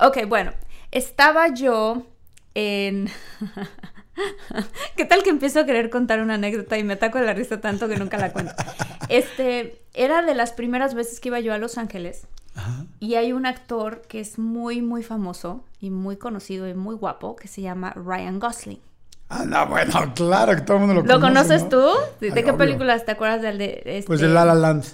Ok, bueno, estaba yo en... ¿Qué tal que empiezo a querer contar una anécdota y me ataco de la risa tanto que nunca la cuento? Este, era de las primeras veces que iba yo a Los Ángeles y hay un actor que es muy, muy famoso y muy conocido y muy guapo que se llama Ryan Gosling. Ah, no, bueno, claro que todo el mundo lo conoce. ¿Lo conoces ¿no? tú? ¿De, Ay, qué obvio. películas te acuerdas del de este, Pues de La La Land.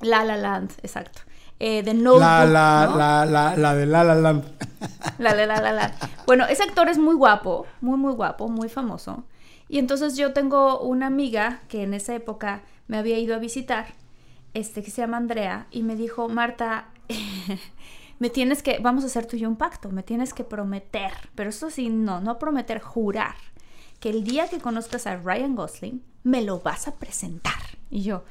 La La Land, exacto. Eh, de Notebook, La, la, ¿no? la, la, la de La La Land. La, la, la, la, la. Bueno, ese actor es muy guapo, muy, muy guapo, muy famoso. Y entonces yo tengo una amiga que en esa época me había ido a visitar, este, que se llama Andrea, y me dijo, Marta, me tienes que, vamos a hacer tú y yo un pacto, me tienes que prometer, pero eso sí, no, no prometer, jurar, que el día que conozcas a Ryan Gosling, me lo vas a presentar. Y yo.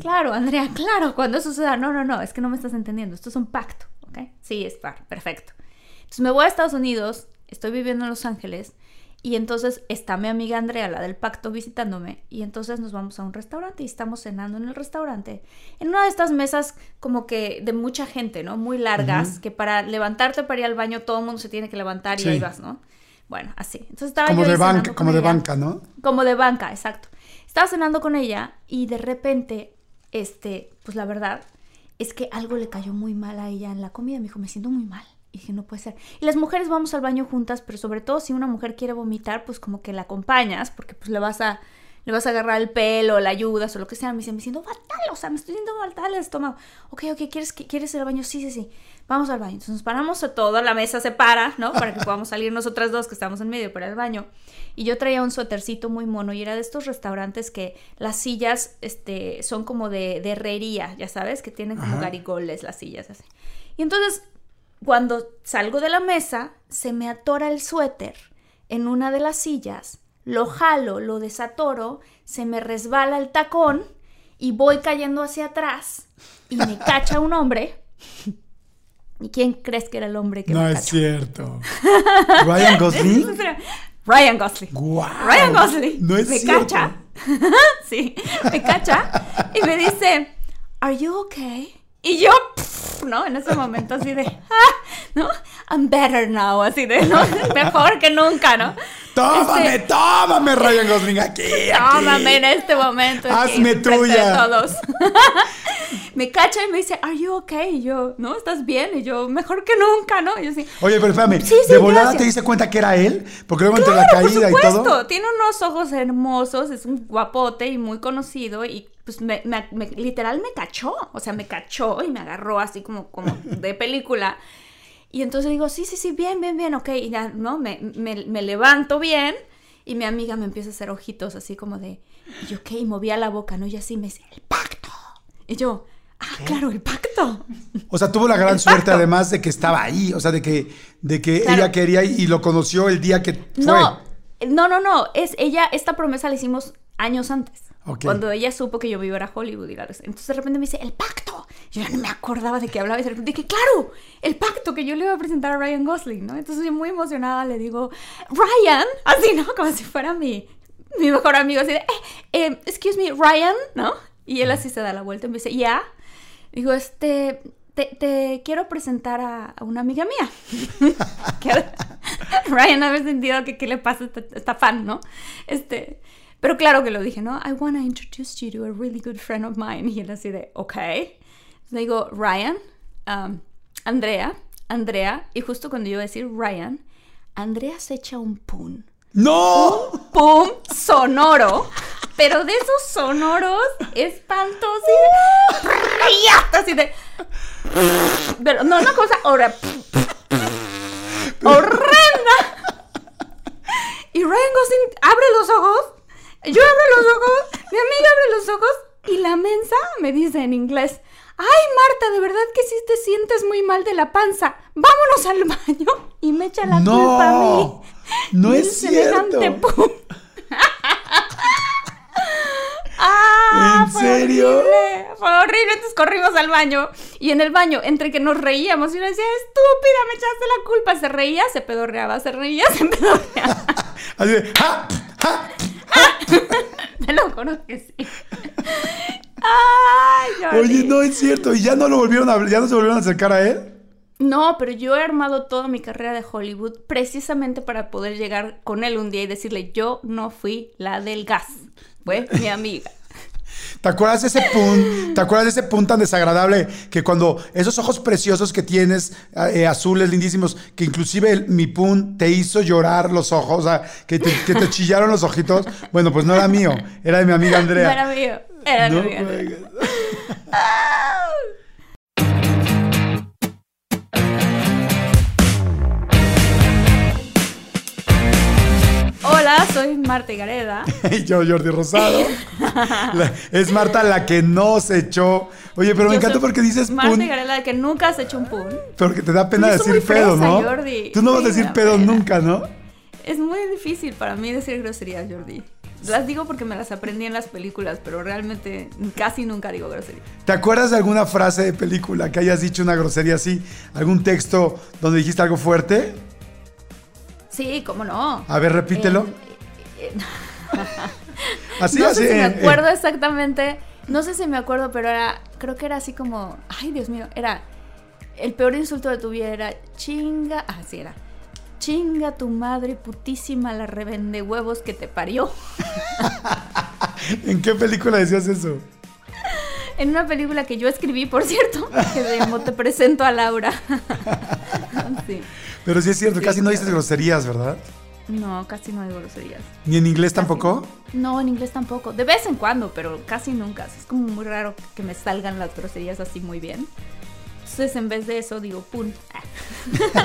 Claro, Andrea, claro, cuando eso suceda. No, no, no, es que no me estás entendiendo. Esto es un pacto, ¿ok? Sí, es par, perfecto. Entonces me voy a Estados Unidos, estoy viviendo en Los Ángeles, y entonces está mi amiga Andrea, la del pacto, visitándome, y entonces nos vamos a un restaurante y estamos cenando en el restaurante, en una de estas mesas como que de mucha gente, ¿no? Muy largas, que para levantarte para ir al baño todo el mundo se tiene que levantar y Sí. ahí vas, ¿no? Bueno, así. Entonces estaba Como yo de banca, como de banca, ¿no? Como de banca, exacto. Estaba cenando con ella y de repente, este, pues la verdad es que algo le cayó muy mal a ella en la comida. Me dijo, me siento muy mal. Y dije, no puede ser. Y las mujeres vamos al baño juntas, pero sobre todo si una mujer quiere vomitar, pues como que la acompañas, porque pues le vas a, le vas a agarrar el pelo, la ayudas o lo que sea. Me dice, me siento fatal, o sea, me estoy sintiendo fatal el estómago. Ok, ok, ¿quieres, ¿quieres ir al baño? Sí, sí, sí. Vamos al baño. Entonces nos paramos a todo, la mesa se para, ¿no? Para que podamos salir nosotras dos que estamos en medio para al baño. Y yo traía un suétercito muy mono y era de estos restaurantes que las sillas este, son como de, de herrería, ya sabes, que tienen como Ajá. garigoles las sillas así. Y entonces, cuando salgo de la mesa, se me atora el suéter en una de las sillas, lo jalo, lo desatoro, se me resbala el tacón y voy cayendo hacia atrás y me cacha un hombre. ¿Y quién crees que era el hombre que No me es cachó? cierto. Ryan Gosling. Ryan Gosling. Guau. Ryan Gosling No es me cierto. cacha. sí, me cacha y me dice, "Are you okay?" Y yo, pff, ¿no? En ese momento así de, "Ah", ¿no? I'm better now, así de, ¿no? Mejor que nunca, ¿no? Tómame, Este, tómame, Ryan Gosling, aquí, aquí. Tómame en este momento. aquí, Hazme de tuya. todos. me cacha y me dice, "Are you okay?" Y yo, "¿No? ¿Estás bien?" Y yo, "Mejor que nunca", ¿no? Y yo así, Oye, pero espérame, Sí, sí, ¿de volada gracias. te diste cuenta que era él? Porque luego entre la Claro, por caída y supuesto. todo. Tiene unos ojos hermosos, es un guapote y muy conocido y pues me, me- me- literal me cachó, o sea, me cachó y me agarró así como, como de película. Y entonces digo, sí, sí, sí, bien, bien, bien, ok, y ya, ¿no? Me, me- me levanto bien y mi amiga me empieza a hacer ojitos así como de, y yo, ok, y movía la boca, ¿no? Y así me dice, el pacto. Y yo, ah, claro, el pacto. O sea, tuvo la gran El suerte pacto. además de que estaba ahí, o sea, de que, de que Claro. ella quería y, y lo conoció el día que fue. No, no, no, no. Es ella, esta promesa la hicimos años antes. Ok. Cuando ella supo que yo iba a Hollywood. y la- Entonces de repente me dice, el pacto. Yo ya no me acordaba de qué hablaba y de repente dije, claro, el pacto que yo le iba a presentar a Ryan Gosling, ¿no? Entonces yo muy emocionada le digo, Ryan, así, ¿no? Como si fuera mi, mi mejor amigo, así de, eh, eh, excuse me, Ryan, ¿no? Y él así se da la vuelta y me dice, ya. Digo, este, te, te quiero presentar a, a una amiga mía. Ryan había sentido que qué le pasa a esta, esta fan, ¿no? Este, pero claro que lo dije, ¿no? I want to introduce you to a really good friend of mine. Y él así de, ok. Le digo, Ryan, um, Andrea, Andrea, y justo cuando yo iba a decir Ryan, Andrea se echa un pum. ¡No! Pum sonoro, pero de esos sonoros espantosos, así de, así de, pero no una cosa ahora horrenda. Y Ryan Gosling abre los ojos, yo abro los ojos, mi amiga abre los ojos y la mensa me dice en inglés, ay Marta, de verdad que sí te sientes muy mal de la panza, vámonos al baño y me echa la No, culpa a mí. No es cierto. ¡Ah! ¿En fue serio? Horrible, fue horrible, entonces corrimos al baño. Y en el baño, entre que nos reíamos, y uno decía, estúpida, me echaste la culpa. Se reía, se pedorreaba, se reía, se pedorreaba. Así de, ¡ja! ¡ja! Te lo juro que sí. Ay. Oye, no es cierto. ¿Y ya no lo volvieron a? ¿Ya no se volvieron a acercar a él? No, pero yo he armado toda mi carrera de Hollywood precisamente para poder llegar con él un día y decirle, yo no fui la del gas, fue mi amiga. ¿Te acuerdas de ese pun? ¿Te acuerdas de ese pun tan desagradable que cuando esos ojos preciosos que tienes, eh, azules, lindísimos, que inclusive el- mi pun te hizo llorar los ojos, o sea, que te, que te chillaron los ojitos? Bueno, pues no era mío, era de mi amiga No Andrea. era mío, era No mi amiga. juegues. Hola, soy Marta Gareda. Y yo, Jordi Rosado. La- es Marta la que no se echó. Oye, pero me encanta porque dices Marta pun, Gareda, que nunca has hecho un pun. pero que te da pena decir muy pedo, fresa, ¿no? Jordi. Tú no vas a decir pedo pena. nunca, ¿no? Es muy difícil para mí decir groserías, Jordi. Las digo porque me las aprendí en las películas, pero realmente casi nunca digo groserías. ¿Te acuerdas de alguna frase de película que hayas dicho una grosería así? ¿Algún texto donde dijiste algo fuerte? Sí, cómo no. A ver, repítelo. Así, no así. si me acuerdo exactamente. No sé si me acuerdo, pero era. Creo que era así como. Ay, Dios mío. Era. El peor insulto de tu vida era chinga. Ah, sí, era. Chinga tu madre putísima la revende huevos que te parió. ¿En qué película decías eso? En una película que yo escribí, por cierto, que se llamó Te presento a Laura. Sí. Pero sí es cierto, Sí, casi no dices groserías, ¿verdad? No, casi no digo groserías. ¿Ni en inglés Casi. tampoco? No, en inglés tampoco. De vez en cuando, pero casi nunca. Es como muy raro que me salgan las groserías así muy bien. Entonces, en vez de eso, digo pun.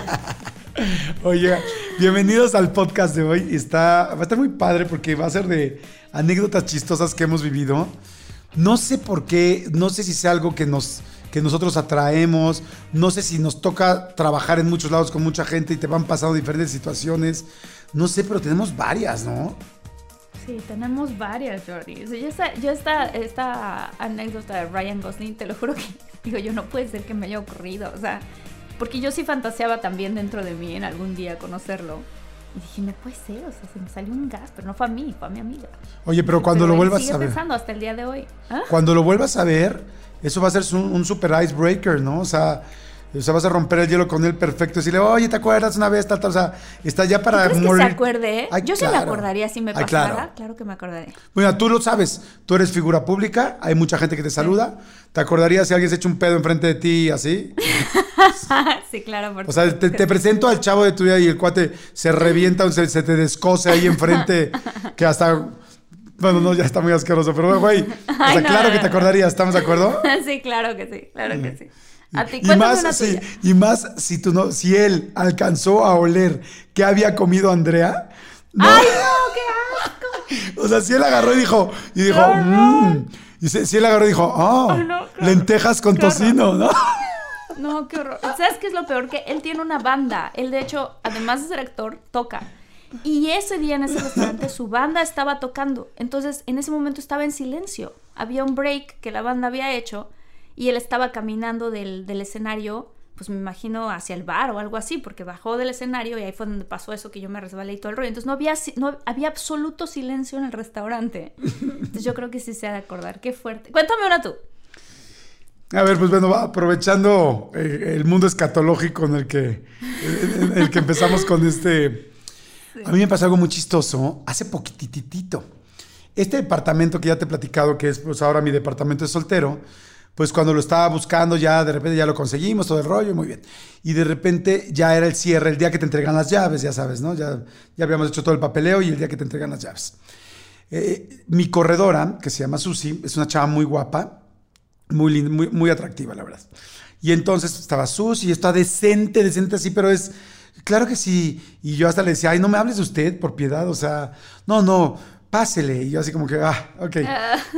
Oye, bienvenidos al podcast de hoy. Está, va a estar muy padre porque va a ser de anécdotas chistosas que hemos vivido. No sé por qué, no sé si sea algo que nos que nosotros atraemos, no sé si nos toca trabajar en muchos lados con mucha gente y te van pasando diferentes situaciones. No sé, pero tenemos varias, ¿no? Sí, tenemos varias, Jordi. O sea, yo esta, yo esta, esta anécdota de Ryan Gosling, te lo juro que, digo, yo no puede ser que me haya ocurrido. O sea, porque yo sí fantaseaba también dentro de mí en algún día conocerlo. Y dije, no puede ser, o sea, se me salió un gas, pero no fue a mí, fue a mi amiga. Oye, pero cuando Pero lo vuelvas a ver, pensando hasta el día de hoy. ¿Ah? cuando lo vuelvas a ver, eso va a ser un, un super icebreaker, ¿no? O sea, o sea, vas a romper el hielo con él perfecto y decirle, oye, ¿te acuerdas una vez? Tal, tal? O sea, está ya para ¿Crees que se morir. acuerde? Ay, Yo sí me acordaría si me Ay, pasara. claro. claro. que me acordaría. Bueno, tú lo sabes, tú eres figura pública, hay mucha gente que te saluda. ¿Te acordarías si alguien se echa un pedo enfrente de ti así? sí, claro, por O sea, te, presento al chavo de tu vida y el cuate se revienta, o se, se te descose ahí enfrente, que hasta. Bueno, no, ya está muy asqueroso, pero güey, o sea, Ay, no, claro no, que te acordarías, ¿estamos de acuerdo? sí, claro que sí, claro que sí. A ti, Y más, una sí, tuya. y más si tú no, si él alcanzó a oler que había comido Andrea. No, ¡Ay, no, qué asco! o sea, si él agarró y dijo, y dijo, mmm. Y si, si él agarró y dijo, oh, no, lentejas con tocino, ¿no? No, qué horror. ¿Sabes qué es lo peor? Que él tiene una banda. Él, de hecho, además de ser actor, toca. Y ese día en ese restaurante su banda estaba tocando. Entonces, en ese momento estaba en silencio. Había un break que la banda había hecho y él estaba caminando del, del escenario, pues me imagino hacia el bar o algo así, porque bajó del escenario y ahí fue donde pasó eso que yo me resbalé y todo el rollo. Entonces no había, no, había absoluto silencio en el restaurante. Entonces yo creo que sí se ha de acordar. Qué fuerte. Cuéntame una tú. A ver, pues bueno, aprovechando eh, el mundo escatológico en el que, en- en el que empezamos con este. A mí me pasó algo muy chistoso hace poquititito. Este departamento que ya te he platicado, que es pues ahora mi departamento de soltero, pues cuando lo estaba buscando ya de repente ya lo conseguimos, todo el rollo, muy bien. Y de repente ya era el cierre, el día que te entregan las llaves, ya sabes, ¿no? Ya, ya habíamos hecho todo el papeleo y el día que te entregan las llaves. Eh, mi corredora, que se llama Susi, es una chava muy guapa, muy, linda, muy, muy atractiva, la verdad. Y entonces estaba Susi, está decente, decente así, pero es, claro que sí. Y yo hasta le decía, ay, no me hables de usted, por piedad, o sea, no, no, pásele. Y yo así como que, ah, ok.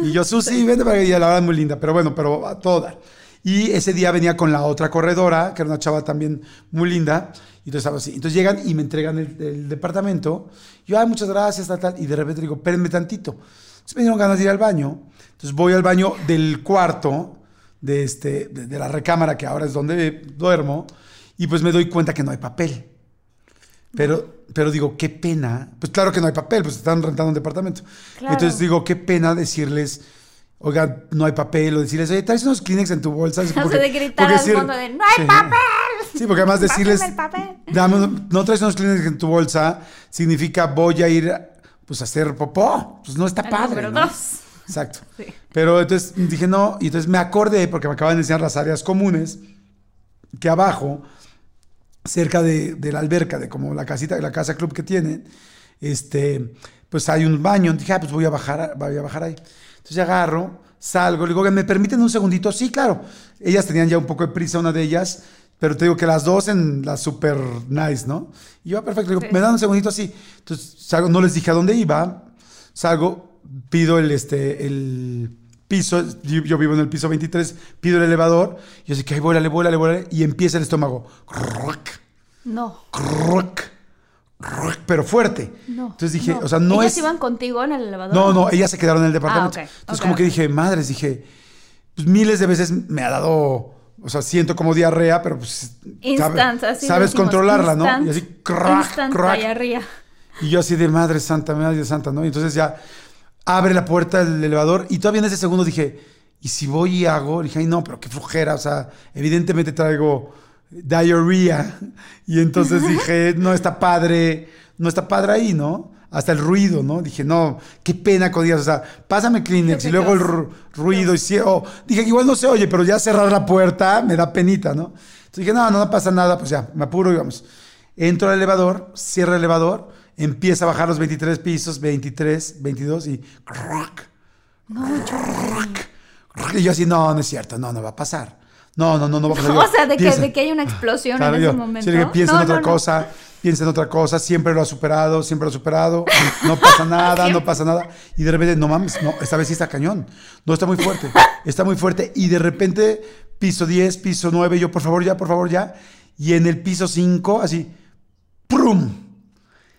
Y yo, Susi, vente para que ella, la verdad, muy linda, pero bueno, pero a todo dar. Y ese día venía con la otra corredora, que era una chava también muy linda. Y entonces estaba así. Entonces llegan y me entregan el, el departamento. Yo, ay, muchas gracias, tal, tal. Y de repente digo, espérenme tantito. Entonces me dieron ganas de ir al baño. Entonces voy al baño del cuarto, de, este, de, de la recámara, que ahora es donde duermo. Y pues me doy cuenta que no hay papel. Pero, pero digo, qué pena. Pues claro que no hay papel, pues están rentando un departamento. Claro. Entonces digo, qué pena decirles, oigan, no hay papel, o decirles, oye, traes unos Kleenex en tu bolsa. O sea, Porque- de gritar al fondo de, ¡no hay Sí. papel! Sí, porque además decirles. "Dame no traes unos Kleenex en tu bolsa, significa voy a ir pues, a hacer popó. Pues no está El padre. número ¿no? dos. Exacto. Sí. Pero entonces dije no, y entonces me acordé, porque me acaban de enseñar las áreas comunes, que abajo, cerca de, de la alberca, de como la casita, la casa club que tienen, este, pues hay un baño. Dije, ah, pues voy a bajar, voy a bajar ahí. Entonces agarro, salgo, le digo, ¿me permiten un segundito? Sí, claro. Ellas tenían ya un poco de prisa, una de ellas, pero te digo que las dos en la super nice, ¿no? Y yo, ah, perfecto, le digo, Sí. me dan un segundito así. Entonces salgo, no les dije a dónde iba, salgo, pido el, este, el piso, yo, yo vivo en el piso 23, pido el elevador, y yo así que, ay, vuélale, vuélale, vuélale, y empieza el estómago. No, pero fuerte. no. Entonces dije, o sea, no ¿Ellas es... iban contigo en el elevador? No, no, ellas se quedaron en el departamento. Ah, ok, Entonces como que dije, madres, dije, pues miles de veces me ha dado, o sea, siento como diarrea, pero pues Instant, sabe- así sabes decimos, controlarla, instant, ¿no? Y así, crack, crack. diarrea. Y yo así de madre santa, madre santa, ¿no? Y entonces ya abre la puerta del elevador y todavía en ese segundo dije, ¿y si voy y hago? Dije, ay, no, pero qué flojera, o sea, evidentemente traigo diarrea. Y entonces dije, no está padre, no está padre ahí, ¿no? Hasta el ruido, ¿no? Dije, no, qué pena con Dios, o sea, pásame Kleenex y luego el ruido y si- oh, dije, igual no se oye, pero ya cerrar la puerta me da penita, ¿no? Entonces dije, no, no, no pasa nada, pues ya, me apuro y vamos. Entro al elevador, cierro el elevador, empieza a bajar los 23 pisos, 23, 22 y crack, crack, crack. Y yo así, no, no es cierto, no, no va a pasar. No, no, no, no va a pasar. Yo, O sea, de que, de que hay una explosión Claro, en yo, ese momento. sí, piensa No, en otra no, no. cosa, piensa en otra cosa, siempre lo ha superado, siempre lo ha superado, no pasa nada, no pasa nada. Y de repente, no mames, no, esta vez sí está cañón, no está muy fuerte, está muy fuerte. Y de repente, piso 10, piso 9, yo, por favor, ya, por favor, ya. Y en el piso 5, así, ¡prum!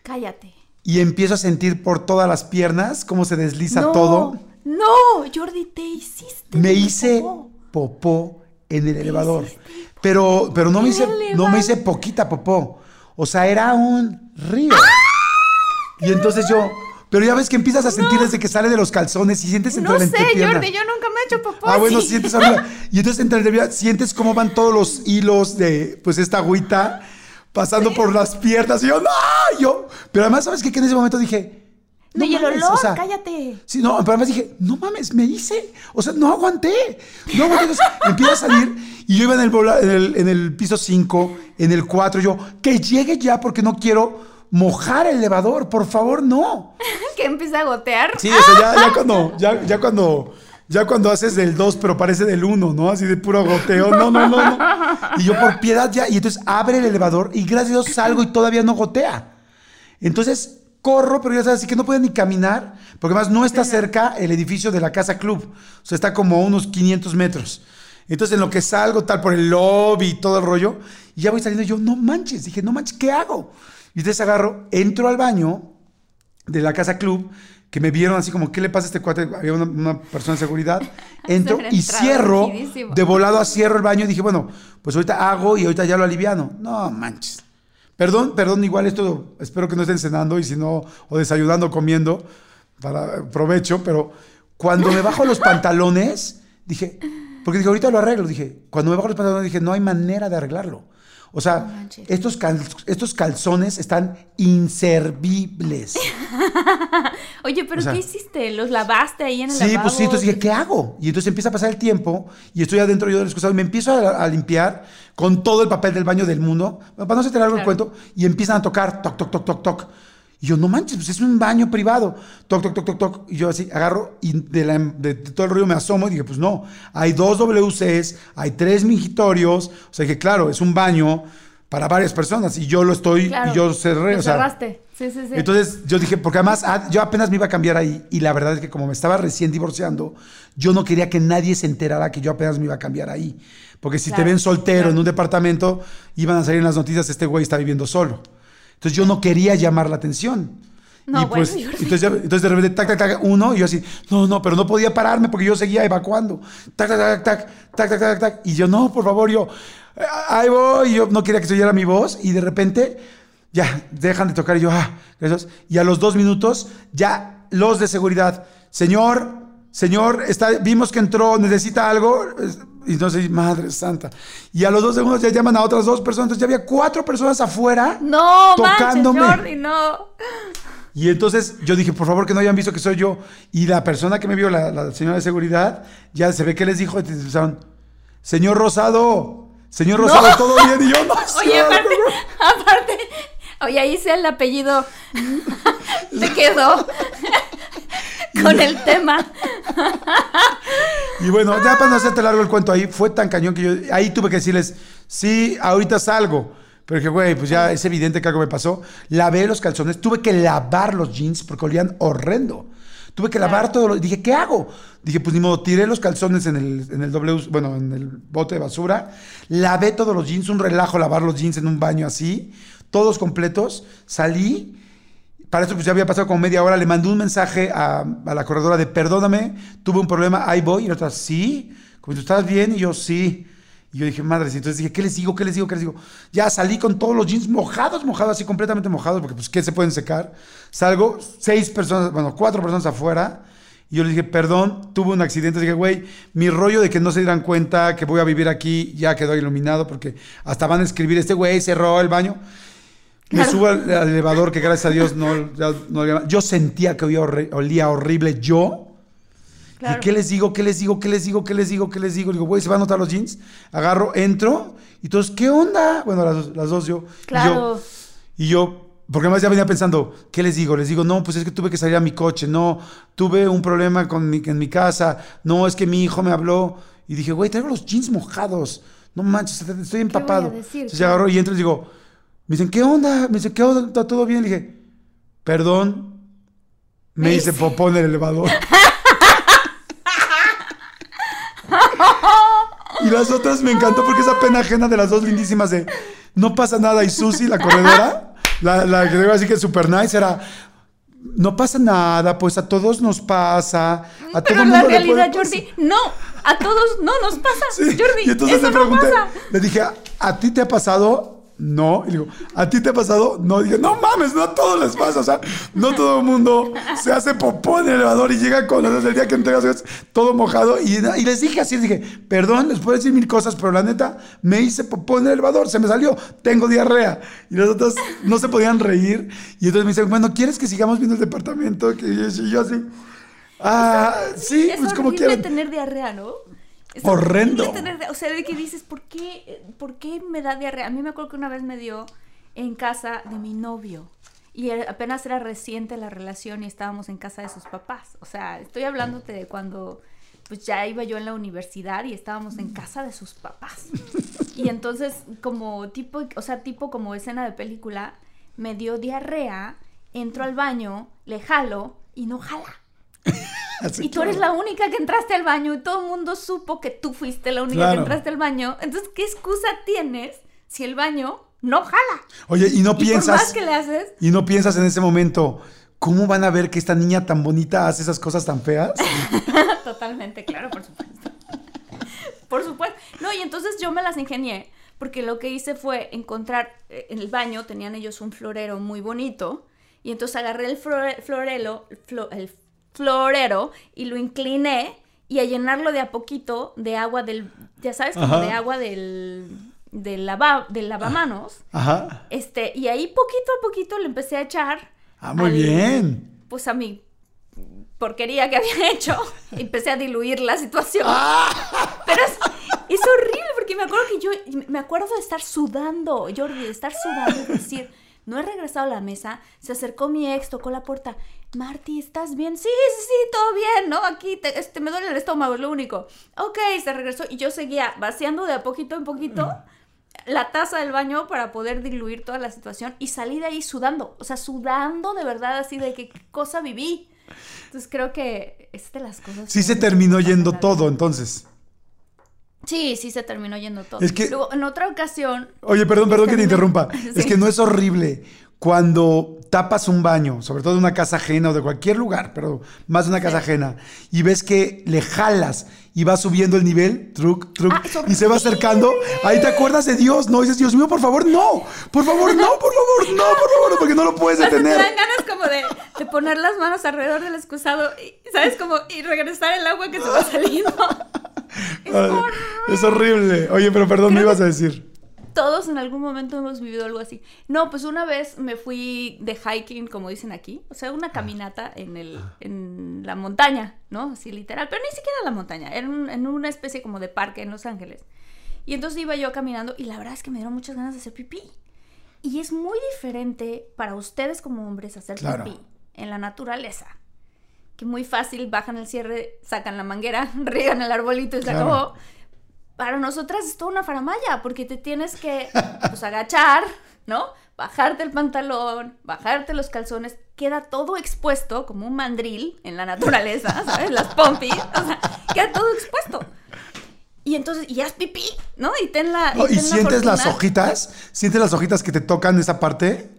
Cállate. Y empiezo a sentir por todas las piernas cómo se desliza no, todo. No, Jordi, te hiciste. Me hice popó. popó en el elevador. Pero, pero no me hice, no me hice poquita popó. O sea, era un río. ¡Ah! Y entonces yo, pero ya ves que empiezas a sentir desde que sale de los calzones y sientes entre No la sé. Jordi, yo nunca me he hecho popó. Ah, bueno, así. sientes arriba. Y entonces entre la sientes cómo van todos los hilos de, pues, esta agüita pasando por las piernas. Y yo, no, Y yo. Pero además, ¿sabes qué? Que en ese momento dije. No, y el mames, olor, o sea, cállate. Sí, no, pero además dije, no mames, me hice. O sea, no aguanté. No aguanté. Empiezo a salir y yo iba en el, en el, en el piso 5, en el 4. Yo, que llegue ya porque no quiero mojar el elevador. Por favor, no. Que empieza a gotear. Sí, o sea, ya, ya cuando, ya, ya cuando, ya cuando haces del 2, pero parece del 1, ¿no? Así de puro goteo. No, no, no, no. Y yo por piedad ya, y entonces abre el elevador y gracias a Dios salgo y todavía no gotea. Entonces corro, pero ya sabes, así que no puedo ni caminar, porque además no está cerca el edificio de la casa club. O sea, está como a unos 500 metros. Entonces en lo que salgo, tal, por el lobby y todo el rollo, y ya voy saliendo y yo, no manches, dije, no manches, ¿qué hago? Y entonces agarro, entro al baño, de la casa club que me vieron así como, ¿qué le pasa a este cuate? Había una, una persona de seguridad. Entro y cierro, de volado a cierro el baño y dije, bueno, pues ahorita hago y ahorita ya lo aliviano. No manches. Perdón, perdón, igual esto, espero que no estén cenando y si no, o desayunando, comiendo, para provecho, pero cuando me bajo los pantalones, dije, porque dije, ahorita lo arreglo, dije, cuando me bajo los pantalones dije, no hay manera de arreglarlo. O sea, No estos, cal- estos calzones están inservibles. Oye, pero O sea- ¿qué hiciste? ¿Los lavaste ahí en el Sí, lavabo? pues sí, entonces dije, ¿qué hago? Y entonces empieza a pasar el tiempo y estoy adentro yo del excusado y me empiezo a, a limpiar con todo el papel del baño del mundo, para no hacerte largo el Claro. cuento, y empiezan a tocar, toc, toc, toc, toc, toc. Y yo, no manches, pues es un baño privado. Toc, toc, toc, toc, toc. Y yo así agarro y de, la- de- de todo el río me asomo y dije, pues no, hay dos WCs, hay tres mingitorios. O sea que claro, es un baño para varias personas y yo lo estoy, Claro, y yo cerré. lo o sea, cerraste. Sí, sí, sí. Entonces yo dije, porque además ah, yo apenas me iba a cambiar ahí y la verdad es que como me estaba recién divorciando, yo no quería que nadie se enterara que yo apenas me iba a cambiar ahí. Porque si te ven soltero claro. en un departamento, iban a salir en las noticias, este güey está viviendo solo. Entonces yo no quería llamar la atención. No, y pues, entonces, de repente, tac, tac, tac, uno, y yo así, no, no, pero no podía pararme porque yo seguía evacuando. Tac, tac, tac, tac, tac, tac, tac, tac. Y yo, no, por favor, yo, "Eh, ahí voy, y yo no quería que se oyera mi voz, y de repente, ya, dejan de tocar, y yo, ah, gracias. Y a los dos minutos, ya los de seguridad, señor, señor, está, vimos que entró, necesita algo. Y entonces, madre santa. Y a los dos segundos ya llaman a otras dos personas. Entonces ya había cuatro personas afuera No, manches, tocándome. Jordi, no. Y entonces yo dije, por favor, que no hayan visto que soy yo. Y la persona que me vio, la, la señora de seguridad, ya se ve que les dijo, y empezaron, señor Rosado, señor Rosado, ¿todo bien? Y yo, no, Oye, aparte, aparte, oye, ahí sea el apellido. Te quedó con el tema. Y bueno, ya para no hacerte largo el cuento ahí, fue tan cañón que yo ahí tuve que decirles, sí, ahorita salgo. Pero dije, güey, pues ya es evidente que algo me pasó. Lavé los calzones, tuve que lavar los jeans porque olían horrendo. Tuve que lavar todo. Lo, dije, ¿qué hago? Dije, pues ni modo, tiré los calzones en el, en el W, bueno, en el bote de basura. Lavé todos los jeans, un relajo lavar los jeans en un baño así, todos completos. Salí. Para eso pues ya había pasado como media hora. Le mandé un mensaje a, a la corredora de perdóname, tuve un problema, ahí voy. Y la otra, sí. Como tú estás bien. Y yo, sí. Y yo dije, madre, entonces dije, ¿qué les digo? ¿Qué les digo? ¿Qué les digo? Ya salí con todos los jeans mojados, mojados, así completamente mojados, porque pues, ¿qué se pueden secar? Salgo, seis personas, bueno, cuatro personas afuera. Y yo les dije, perdón, tuve un accidente. Dije, güey, mi rollo de que no se dieran cuenta que voy a vivir aquí ya quedó iluminado, porque hasta van a escribir, este güey cerró el baño. Me Claro. subo al, al elevador, que gracias a Dios no, no Yo sentía que olía, horri- olía horrible yo. Claro. ¿Y qué les digo? ¿Qué les digo? ¿Qué les digo? ¿Qué les digo? ¿Qué les digo? Digo, güey, ¿se van a notar los jeans? Agarro, entro y todos, ¿qué onda? Bueno, las, dos- las dos yo. y Claro. yo. Y yo, porque además ya venía pensando, ¿qué les digo? Les digo, no, pues es que tuve que salir a mi coche, no, tuve un problema con mi, en mi casa, no, es que mi hijo me habló. Y dije, güey, traigo los jeans mojados, no manches, estoy empapado. decir? Entonces agarro y entro y digo, me dicen, ¿qué onda? Me dicen, ¿qué onda? ¿Está todo bien? Le dije, perdón, me hice- popó en el elevador. Y las otras me encantó porque esa pena ajena de las dos lindísimas de no pasa nada y Susi, la corredora, la, la que digo así que super nice, era no pasa nada, pues a todos nos pasa. A todo Pero el la mundo realidad, pasar". Jordi, no, a todos no nos pasa. Sí, Jordi, y entonces eso le no pasa. le dije, ¿a, a ti te ha pasado? No. Y le digo, ¿a ti te ha pasado? No. Dije, no mames, no a todos les pasa. O sea, no todo el mundo se hace popó en el elevador y llega con nosotros el día que entregas todo mojado. Y, y les dije así, les dije, perdón, les puedo decir mil cosas, pero la neta, me hice popó en el elevador, se me salió, tengo diarrea. Y los otros no se podían reír. Y entonces me dicen, bueno, ¿quieres que sigamos viendo el departamento? Que yo, y yo así, ah, sí, es pues como quieran. tener diarrea, ¿no? Horrendo. tener o sea, de que dices, ¿por qué, ¿por qué me da diarrea? A mí me acuerdo que una vez me dio en casa de mi novio. Y apenas era reciente la relación y estábamos en casa de sus papás. O sea, estoy hablándote de cuando pues ya iba yo en la universidad y estábamos en casa de sus papás. Y entonces, como tipo, o sea, tipo como escena de película, me dio diarrea, entro al baño, le jalo y no jala. Así Y tú eres la única que entraste al baño y todo el mundo supo que tú fuiste la única Claro. que entraste al baño. Entonces, ¿qué excusa tienes si el baño no jala? Oye, y no Y por piensas. más que le haces, Y no piensas en ese momento, ¿cómo van a ver que esta niña tan bonita hace esas cosas tan feas? totalmente, claro, por supuesto. por supuesto. No, y entonces yo me las ingenié porque lo que hice fue encontrar eh, en el baño, tenían ellos un florero muy bonito, y entonces agarré el flore- florelo, flo- el florero y lo incliné y a llenarlo de a poquito de agua del, ya sabes, como Ajá. de agua del, del, lava, del lavamanos. Ajá. Este, y ahí poquito a poquito le empecé a echar. Ah, muy al- bien. Pues a mi porquería que había hecho. empecé a diluir la situación. Ah. Pero es, es horrible porque me acuerdo que yo, me acuerdo de estar sudando, Jordi, de estar sudando y decir, no he regresado a la mesa, se acercó mi ex, tocó la puerta, Marty, ¿estás bien? Sí, sí, sí, todo bien, ¿no? Aquí te, este, me duele el estómago, es lo único. Ok, se regresó y yo seguía vaciando de a poquito en poquito la taza del baño para poder diluir toda la situación y salí de ahí sudando, o sea, sudando de verdad así de que qué cosa viví. Entonces creo que es de las cosas. Sí se terminó yendo todo, entonces. Sí, sí se terminó yendo todo. Es que- Luego, en otra ocasión, Oye, perdón, perdón que te interrumpa. Es que no es horrible cuando tapas un baño, sobre todo de una casa ajena o de cualquier lugar, pero más de una casa ajena, y ves que le jalas y va subiendo el nivel, truc, truc, Ah, y se va acercando, ahí te acuerdas de Dios, no dices, Dios mío, por favor, no, por favor, no, por favor, no, por favor, porque no lo puedes hasta te detener. dan ganas como de, de poner las manos alrededor del excusado y, ¿sabes? Como, y regresar el agua que se va saliendo. Es Ay, horrible. Es horrible. Oye, pero perdón, me ibas a decir. Todos en algún momento hemos vivido algo así. No, pues una vez me fui de hiking, como dicen aquí, o sea, una caminata en, el, en la montaña, ¿no? Así literal, pero ni siquiera en la montaña, era un- en una especie como de parque en Los Ángeles. Y entonces iba yo caminando y la verdad es que me dieron muchas ganas de hacer pipí. Y es muy diferente para ustedes como hombres hacer Claro. pipí en la naturaleza. Que muy fácil, bajan el cierre, sacan la manguera, riegan el arbolito y se Claro. acabó. Para nosotras es toda una faramaya, porque te tienes que pues, agachar, ¿no? Bajarte el pantalón, bajarte los calzones, queda todo expuesto como un mandril en la naturaleza, ¿sabes? Las pompis, o sea, queda todo expuesto. Y entonces, y haz pipí, ¿no? Y ten la. No, ¿Y ten la sientes las hojitas? ¿Sientes las hojitas que te tocan esa parte?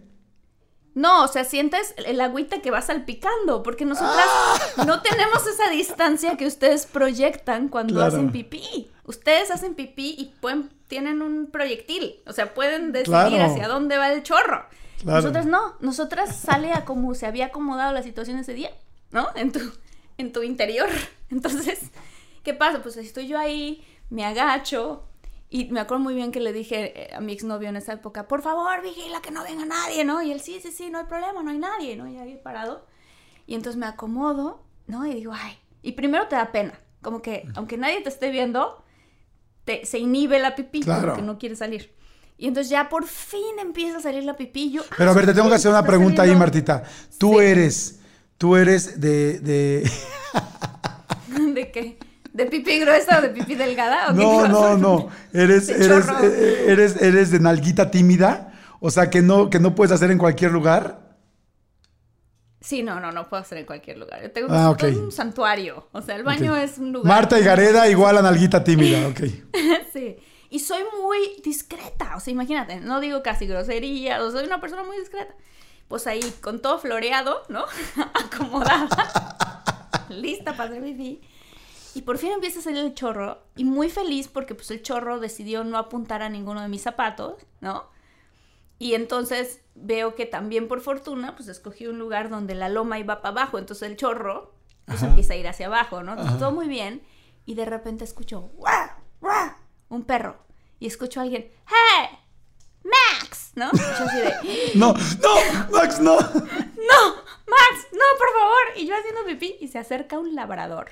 No, o sea, sientes el agüita que va salpicando, porque nosotras ¡Ah! no tenemos esa distancia que ustedes proyectan cuando Claro. hacen pipí. Ustedes hacen pipí y pueden, tienen un proyectil, o sea, pueden decidir Claro. hacia dónde va el chorro. Claro. Nosotras no, nosotras sale a como se había acomodado la situación ese día, ¿no? En tu, en tu interior. Entonces, ¿qué pasa? Pues estoy yo ahí, me agacho, y me acuerdo muy bien que le dije eh, a mi exnovio en esa época, por favor, vigila que no venga nadie, ¿no? Y él, sí, sí, sí, no hay problema, no hay nadie, ¿no? Y ahí parado. Y entonces me acomodo, ¿no? Y digo, ay. Y primero te da pena, como que aunque nadie te esté viendo, te, se inhibe la pipí, Claro. porque no quiere salir. Y entonces ya por fin empieza a salir la pipí. yo, Pero a ver, te tengo que hacer una pregunta ahí. Martita. Tú Sí. eres, tú eres de, de... ¿De qué? ¿De pipí gruesa o de pipí delgada? ¿O No, no, no. Eres, eres, eh, eres, eres de nalguita tímida. O sea, que no, que no puedes hacer en cualquier lugar. Sí, no, no, no puedo hacer en cualquier lugar. Yo tengo Ah, un, ok. todo un santuario. O sea, el baño Ok. es un lugar. Marta y Gareda igual a nalguita tímida, ok. sí. Y soy muy discreta. O sea, imagínate, no digo casi grosería. O soy una persona muy discreta. Pues ahí, con todo floreado, ¿no? Acomodada. lista para hacer pipí. Y por fin empieza a salir el chorro. Y muy feliz porque pues el chorro decidió no apuntar a ninguno de mis zapatos, ¿no? Y entonces veo que también por fortuna, pues escogí un lugar donde la loma iba para abajo. Entonces el chorro pues, Ajá. empieza a ir hacia abajo, ¿no? Entonces todo muy bien. Y de repente escucho "Guau, guau", un perro. Y escucho a alguien, ¡Hey! ¡Max! ¿No? Y yo así de, No, no, Max, no. ¡No! ¡Max! ¡No, por favor! Y yo haciendo pipí y se acerca un labrador.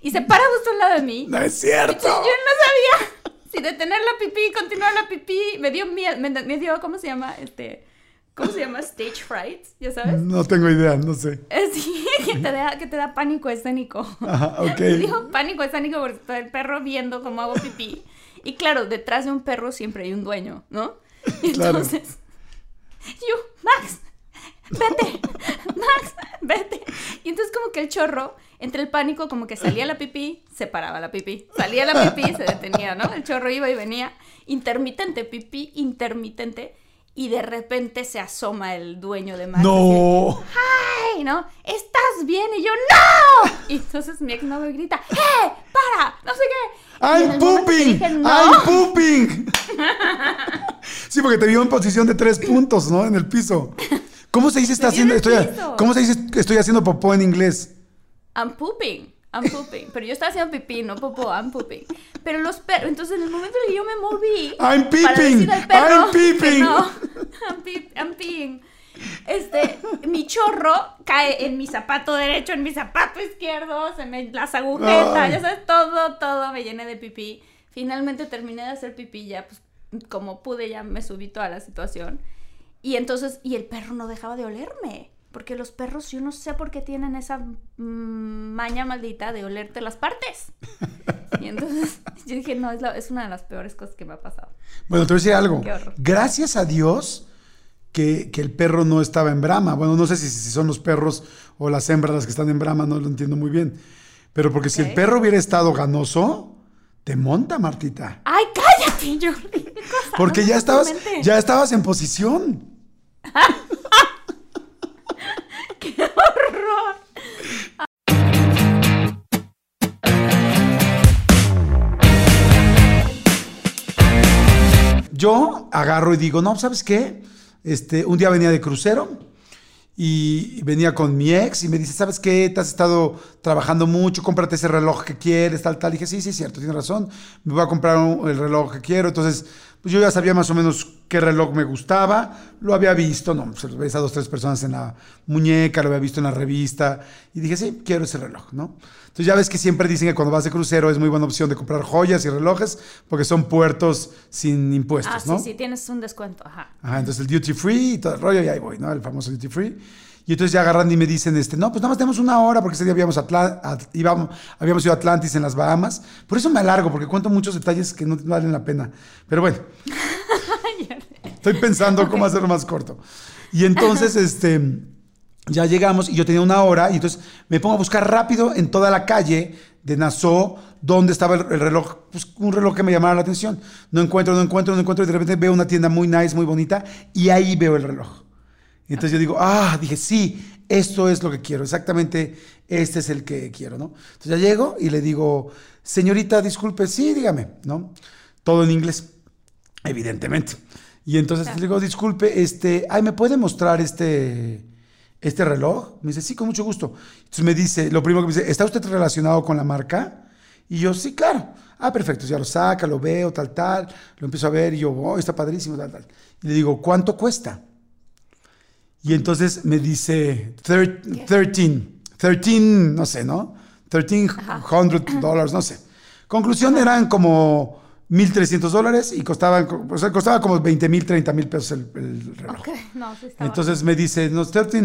Y se para justo al lado de mí. No es cierto. yo no sabía si detener la pipí, continuar la pipí. Me dio miedo, me, me dio, ¿cómo se llama? Este, ¿cómo se llama? Stage fright, ¿ya sabes? No tengo idea, no sé. Eh, Sí, que te da, que te da pánico escénico. Ajá, ok. Digo pánico escénico porque está el perro viendo cómo hago pipí. Y claro, detrás de un perro siempre hay un dueño, ¿no? Claro. entonces, yo, vete, Max, vete. Y entonces como que el chorro, entre el pánico, como que salía la pipí, se paraba la pipí. Salía la pipí, se detenía, ¿no? El chorro iba y venía. Intermitente, pipí intermitente. Y de repente se asoma el dueño de Max. No. ¡Ay, no! ¿Estás bien? Y yo, ¡No! Y entonces mi ex no me grita, ¡Eh! ¡Para! No sé qué. I'm pooping. dije, "No", I'm pooping. Sí, porque te vio en posición de tres puntos, ¿no? En el piso. ¿Cómo se dice está haciendo? Estoy, piso. ¿Cómo se dice estoy haciendo popó en inglés? I'm pooping. I'm pooping. Pero yo estaba haciendo pipí, no popó, I'm pooping. Pero los perros, entonces en el momento en que yo me moví. I'm para peeping, decir al perro I'm peeping. No, I'm, peep- I'm peeing. Este, mi chorro cae en mi zapato derecho, en mi zapato izquierdo, se me las agujetas, Ay. ya sabes, todo, todo me llené de pipí. Finalmente terminé de hacer pipí ya, pues como pude ya me subí toda la situación. Y entonces, y el perro no dejaba de olerme. Porque los perros, yo no sé por qué tienen esa mm, maña maldita de olerte las partes. Y entonces yo dije, no, es, la- es una de las peores cosas que me ha pasado. Bueno, te voy a decir algo. Gracias a Dios que, que el perro no estaba en brama. Bueno, no sé si, si son los perros o las hembras las que están en brama, no lo entiendo muy bien. Pero porque si el perro hubiera estado ganoso, te monta, Martita. ¡Ay, cállate. Porque ya estabas, ya estabas en posición. ¡Qué horror! Yo agarro y digo, no, ¿sabes qué? Este, un día venía de crucero y venía con mi ex y me dice, ¿sabes qué? Te has estado trabajando mucho, cómprate ese reloj que quieres, tal, tal. Y dije, sí, sí, cierto, tienes razón, me voy a comprar el reloj que quiero. Entonces, pues yo ya sabía más o menos qué reloj me gustaba, lo había visto, no, se lo ves a dos, tres personas en la muñeca, lo había visto en la revista y dije, sí, quiero ese reloj, ¿no? Entonces ya ves que siempre dicen que cuando vas de crucero es muy buena opción de comprar joyas y relojes porque son puertos sin impuestos, Ah, sí, ¿no? sí, tienes un descuento. Ajá. Ajá, entonces el duty free y todo el rollo, y ahí voy, ¿no? El famoso duty free. Y entonces ya agarran y me dicen, este, no, pues nada más tenemos una hora porque ese día habíamos, íbamos, habíamos ido a Atlantis en las Bahamas. Por eso me alargo, porque cuento muchos detalles que no valen la pena. Pero bueno, estoy pensando cómo hacerlo más corto. Y entonces, este, ya llegamos y yo tenía una hora y entonces me pongo a buscar rápido en toda la calle de Nassau dónde estaba el, el reloj, pues un reloj que me llamara la atención. No encuentro, no encuentro, no encuentro y de repente veo una tienda muy nice, muy bonita y ahí veo el reloj. Y entonces yo digo, ah, dije, sí, esto es lo que quiero, exactamente este es el que quiero, ¿no? Entonces ya llego y le digo, señorita, disculpe, sí, dígame, ¿no? Todo en inglés, evidentemente. Y entonces le digo, disculpe, este, ay, ¿me puede mostrar este, este reloj? Me dice, sí, con mucho gusto. Entonces me dice, lo primero que me dice, ¿está usted relacionado con la marca? Y yo, sí, claro. Ah, perfecto, ya lo saca, lo veo, tal, tal. Lo empiezo a ver y yo, oh, está padrísimo, tal, tal. Y le digo, ¿cuánto cuesta? Y entonces me dice, "Thir- 13, 13, no sé, ¿no? 1300 dólares, no sé. Conclusión, eran como 1.300 dólares y costaban, o sea, costaba como 20 mil, 30 mil pesos el, el reloj. No, sí. Entonces me dice, no, 13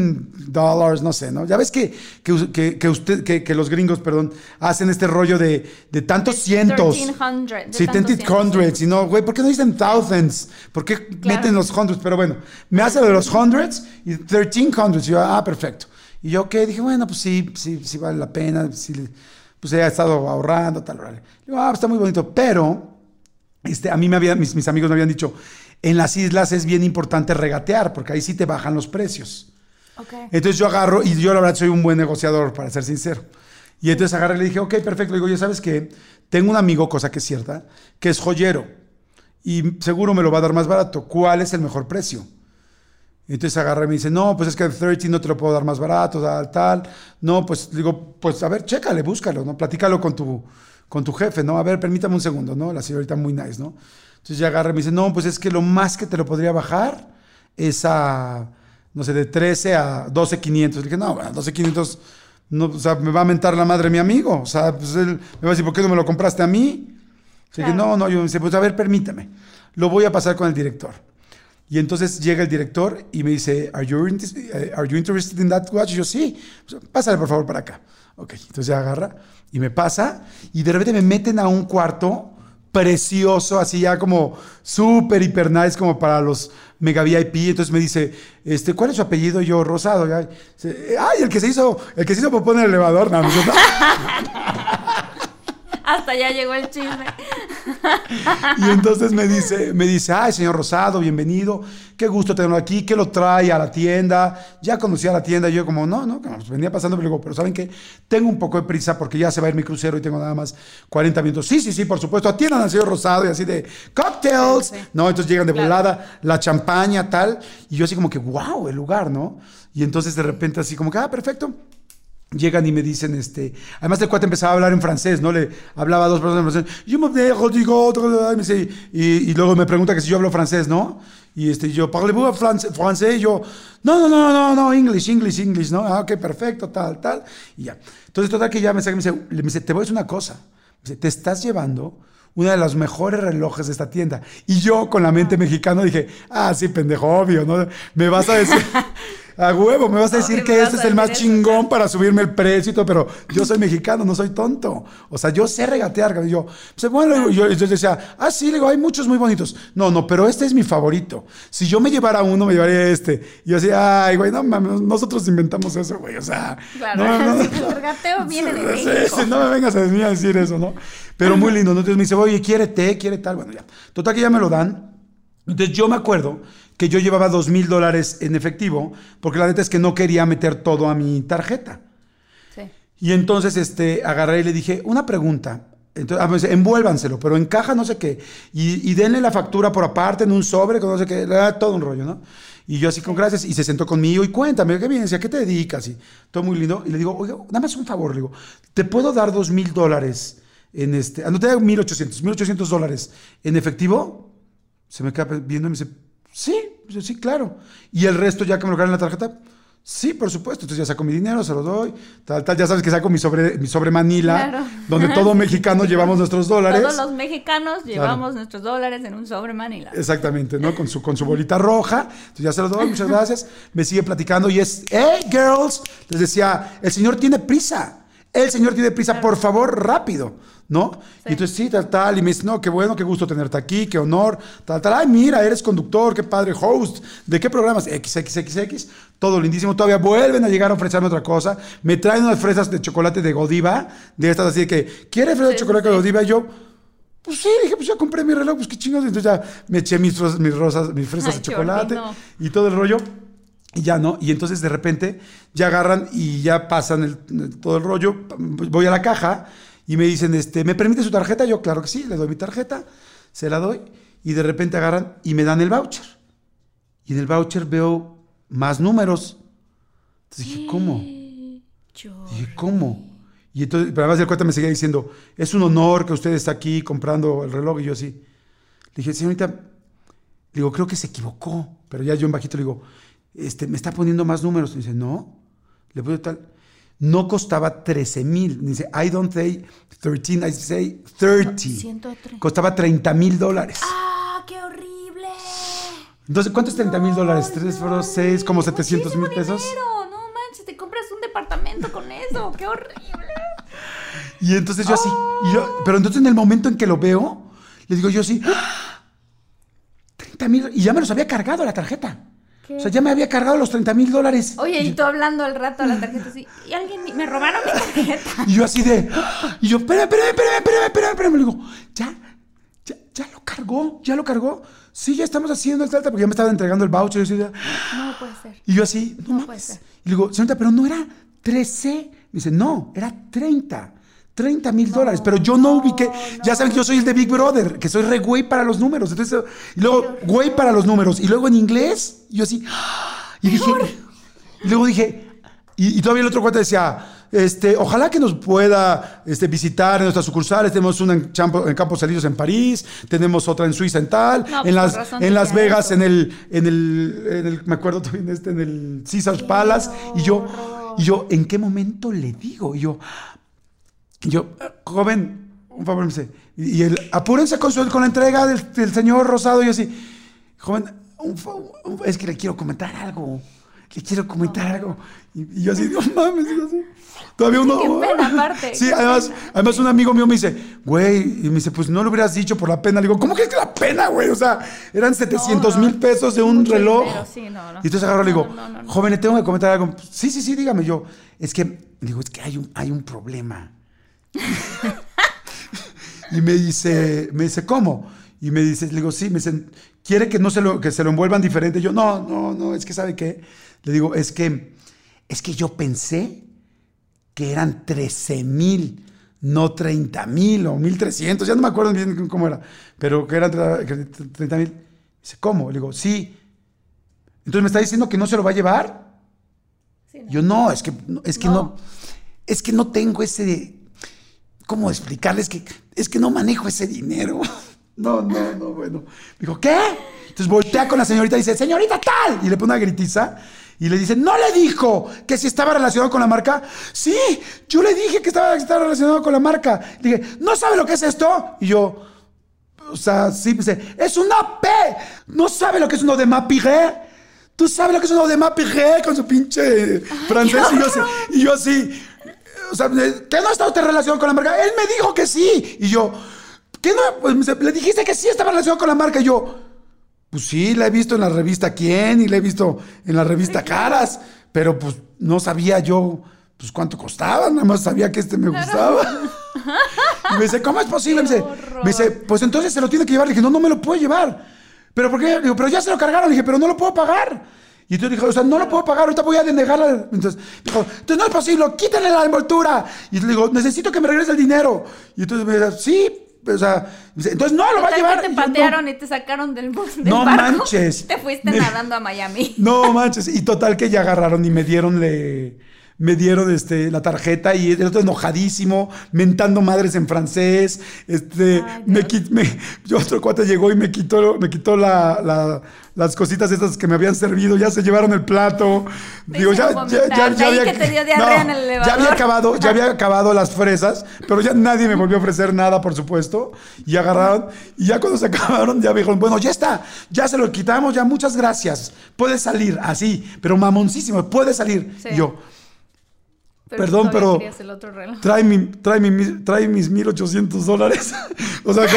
dólares, no sé, ¿no? Ya ves que, que, que- que usted, que, los gringos, perdón, hacen este rollo de, de tantos cientos. 1300, de Sí, tantos 13 cientos, hundreds, y no, güey, ¿por qué no dicen thousands? ¿Por qué meten los hundreds? Pero bueno, me hace de los hundreds y 13 hundreds. Y yo, ah, perfecto. Y yo, ¿qué? Dije, bueno, pues sí, sí, sí vale la pena, sí, pues he estado ahorrando, tal, vale. Digo, ah, está muy bonito, pero este, a mí me habían, mis, mis amigos me habían dicho, en las islas es bien importante regatear, porque ahí sí te bajan los precios. Ok. Entonces yo agarro, y yo la verdad soy un buen negociador, para ser sincero. Y entonces agarré y le dije, ok, perfecto. Le digo, ya sabes que tengo un amigo, cosa que es cierta, que es joyero. Y seguro me lo va a dar más barato. ¿Cuál es el mejor precio? Entonces agarré y me dice, no, pues es que el 13 no te lo puedo dar más barato, tal, tal. No, pues digo, pues a ver, chécale, búscalo, ¿no? Platícalo con tu, con tu jefe, ¿no? A ver, permítame un segundo, ¿no? La señorita muy nice, ¿no? Entonces ya agarré y me dice, no, pues es que lo más que te lo podría bajar es a, no sé, de 13 a 12, 500. Le dije, no, bueno, 12, 500, no, o sea, me va a mentar la madre mi amigo. O sea, pues él me va a decir, ¿por qué no me lo compraste a mí? Le dije, no, no, yo me dice, pues a ver, permítame. Lo voy a pasar con el director. Y entonces llega el director y me dice, ¿Are you, eh, are you interested in that watch? Y yo, sí, Pues, pásale por favor para acá. Ok, entonces ya agarra y me pasa y de repente me meten a un cuarto precioso, así ya como súper, hiper nice, como para los mega VIP. Entonces me dice, este, ¿cuál es su apellido? Yo, Rosado. Ay, el que se hizo, el que se hizo popó en el elevador. Hasta ya llegó el chisme. Y entonces me dice, me dice, ay, señor Rosado, bienvenido, qué gusto tenerlo aquí, que lo trae a la tienda. Ya conocía la tienda, y yo como, no, no, pues venía pasando, pero digo, pero ¿saben qué? Tengo un poco de prisa porque ya se va a ir mi crucero y tengo nada más 40 minutos. Sí, sí, sí, por supuesto, atiendan al señor Rosado y así de, cocktails. Sí, sí. No, entonces llegan de Claro. volada, la champaña, tal. Y yo así como que, wow, el lugar, ¿no? Y entonces de repente así como que, ah, perfecto. Llegan y me dicen, este, además el cuate empezaba a hablar en francés, ¿no? Le hablaba a dos personas en francés. Yo me digo, y, y, luego me pregunta que si yo hablo francés, ¿no? Y este, yo, ¿parlez-vous francés? francés? Y yo, no, no, no, no, no, English, English, English, ¿no? Ah, ok, perfecto, tal, tal. Y ya. Entonces, total que ya me saca y me dice, me dice, te voy a decir una cosa. Me dice, te estás llevando uno de los mejores relojes de esta tienda. Y yo, con la mente mexicana, dije, ah, sí, pendejo, obvio, ¿no? Me vas a decir, a huevo, me vas a No, decir que que este es el más eso, chingón para subirme el precio y todo, pero yo soy mexicano, no soy tonto. O sea, yo sé regatear. Y yo, pues, bueno, yo, yo decía, ah, sí, le digo, hay muchos muy bonitos. No, no, pero este es mi favorito. Si yo me llevara uno, me llevaría este. Y yo decía, ay, güey, no mames, nosotros inventamos eso, güey. O sea, Claro, no, no, el regateo viene de Sí, México. sí, no me vengas a decir eso, ¿no? Pero muy lindo. ¿no? Entonces me dice, oye, ¿quiere té? ¿Quiere tal? Bueno, ya. Total que ya me lo dan. Entonces yo me acuerdo que yo llevaba dos mil dólares en efectivo, porque la neta es que no quería meter todo a mi tarjeta. Sí. Y entonces este, agarré y le dije, una pregunta. Entonces, ah, dice, envuélvanselo, pero en caja no sé qué. Y, y denle la factura por aparte en un sobre, con no sé qué, todo un rollo, ¿no? Y yo así con gracias, y se sentó conmigo y cuéntame, ¿qué vienes? ¿A qué te dedicas? Y todo muy lindo. Y le digo, oiga, nada más un favor, le digo, ¿te puedo dar dos mil dólares en este, no te da mil ochocientos, mil ochocientos dólares en efectivo? Se me queda viendo y me dice, sí, sí, claro. Y el resto ya que me lo cargan en la tarjeta, sí, por supuesto. Entonces ya saco mi dinero, se lo doy, tal, tal. Ya sabes que saco mi sobre, mi sobre Manila, Claro. donde todo mexicano llevamos nuestros dólares. Todos los mexicanos llevamos nuestros dólares en un sobre Manila. Exactamente, ¿no? Con su, con su bolita roja. Entonces ya se lo doy, muchas gracias. Me sigue platicando y es, hey, girls, les decía, el señor tiene prisa. El señor tiene prisa, por favor, rápido, ¿no? Y entonces sí, tal, tal. Y me dice, no, qué bueno, qué gusto tenerte aquí, qué honor, tal, tal. Ay, mira, eres conductor, qué padre, host. ¿De qué programas? XXXX. Todo lindísimo. Todavía vuelven a llegar a ofrecerme otra cosa. Me traen unas fresas de chocolate de Godiva, de estas así de que, ¿quiere fresas de Sí, chocolate sí, de sí. Godiva? Y yo, pues sí, dije, pues ya compré mi reloj, pues qué chingados. Entonces ya me eché mis, ros- mis rosas, mis fresas Ay, de chocolate Jordi, y todo el rollo. Y ya no. Y entonces de repente ya agarran y ya pasan el- todo el rollo. Voy a la caja y me dicen, este, ¿me permite su tarjeta? Yo, claro que sí, le doy mi tarjeta, se la doy. Y de repente agarran y me dan el voucher. Y en el voucher veo más números. Entonces dije, ¿cómo? Yo- Dije, ¿cómo? Y entonces, pero además de cuenta me seguía diciendo, es un honor que usted esté aquí comprando el reloj. Y yo así, le dije, señorita, le digo, creo que se equivocó. Pero ya yo en bajito le digo, este, me está poniendo más números. Y dice, no, le puse tal. No costaba 13 mil. Dice, I don't say 13, I say 30. 130. Costaba 30 mil dólares. ¡Ah, qué horrible! Entonces, ¿cuánto es 30 mil dólares? Ay, 3 no, por 6, como 700 mil pesos. dinero. No manches, te compras un departamento con eso. ¡Qué horrible! Y entonces yo así, y yo- pero entonces en el momento en que lo veo, le digo yo así, ¡Ah! 30 mil, y ya me los había cargado la tarjeta. ¿Qué? O sea, ya me había cargado los 30 mil dólares. Oye, y tú hablando al rato a la tarjeta así. Y alguien me robaron mi tarjeta. Y yo así de, ¡Ah! y yo, espérame, espérame, espérame, espérame, espérame, espérame. Le digo, ya, ya, ya lo cargó, ya lo cargó. Sí, ya estamos haciendo el alta, porque ya me estaban entregando el voucher. Y yo, así de, No puede ser. y yo así, no, No puede ser. Y le digo, señorita, pero no era 13. Me dice, no, era 30. 30 mil dólares, pero yo no ubiqué. Ya saben que yo soy el de Big Brother, que soy re güey para los números. Entonces, y luego, güey para los números. Y luego en inglés, yo así. Y dije, y luego dije, y, y todavía el otro cuate decía, este, ojalá que nos pueda este, visitar en nuestras sucursales. Tenemos una en, Champo- en Campos Elíseos en París, tenemos otra en Suiza en tal, No, pues, en las, en Las Vegas eso. en el, en el, en el, me acuerdo también este, en el Caesars Palace. Y yo, y yo, ¿en qué momento le digo? Y yo, y yo, joven, un favor, me dice, y, el, apúrense con, su- con la entrega del, del señor Rosado. Y yo así, joven, un es que le quiero comentar algo. Le quiero comentar algo. Y, y yo así, no mames, yo así. Todavía uno. Qué pena, aparte, Sí, además, además un amigo mío me dice, güey, y me dice, pues no lo hubieras dicho por la pena. Le digo, ¿cómo que es que la pena, güey? O sea, eran 700 no, mil pesos de un reloj. dinero, sí, no, no. Y entonces agarro y le digo, No, no, no, no. joven, le tengo que comentar algo. Sí, sí, sí, dígame yo. Es que, digo, es que hay un, hay un problema. Y me dice, me dice, ¿cómo? Y me dice, le digo, sí, me dicen, ¿quiere que no se lo, que se lo envuelvan diferente? yo, no, no, no, es que ¿sabe qué? Le digo, es que, es que yo pensé que eran 13 mil, no 30 mil o 1300, ya no me acuerdo bien cómo era, pero que eran 30 mil. Dice, ¿cómo? Le digo, sí. Entonces me está diciendo que no se lo va a llevar. Sí, no. Yo no, es que, es que no. No. es que no tengo ese, ¿cómo explicarles que es que no manejo ese dinero? No, no, no, bueno. Dijo, ¿qué? Entonces voltea con la señorita y dice, señorita tal, y le pone una gritiza y le dice, no le dijo que si estaba relacionado con la marca. Sí, yo le dije que estaba, estaba relacionado con la marca. Le dije, ¿no sabe lo que es esto? Y yo, o sea, sí, dice, es una P. ¿No sabe lo que es uno de Mapiré? ¿tú sabes lo que es un de Piguet con su pinche francés? Y yo, así, y yo así, o sea, ¿qué no está usted en relación con la marca? Él me dijo que sí. Y yo, ¿qué no? Pues le dijiste que sí estaba en relación con la marca. Y yo, pues sí, la he visto en la revista Quién y la he visto en la revista Caras, pero pues no sabía yo pues cuánto costaba, nada más sabía que este me gustaba. Y me dice, ¿cómo es posible? Me dice, me dice, pues entonces se lo tiene que llevar. Le dije, no, no me lo puedo llevar. ¿Pero por qué? Digo, pero ya se lo cargaron. Le dije, pero no lo puedo pagar. Y entonces dijo, o sea, no lo puedo pagar, ahorita voy a denegarla. Entonces dijo, entonces no es posible, quítale la envoltura. Y le digo, necesito que me regrese el dinero. Y entonces me dice, sí, o sea, entonces no lo va a llevar. te patearon y te sacaron del bus. Del no barco. manches. Te fuiste nadando a Miami. No manches. Y total que ya agarraron y me dieron le me dieron este, la tarjeta y el otro enojadísimo, mentando madres en francés. Este, me, me, yo otro cuate llegó y me quitó, me quitó la, las cositas estas que me habían servido, ya se llevaron el plato. Digo, ya, ya, ya, ya, había, ya había acabado, ya había acabado las fresas, pero ya nadie me volvió a ofrecer nada, por supuesto. Y agarraron, y ya cuando se acabaron, ya me dijeron, bueno, ya está, ya se lo quitamos, ya muchas gracias. Puede salir, así, pero mamoncísimo, puede salir. Y yo, Perdón, pero trae, mi, trae, mi, trae mis 1800 dólares. o sea,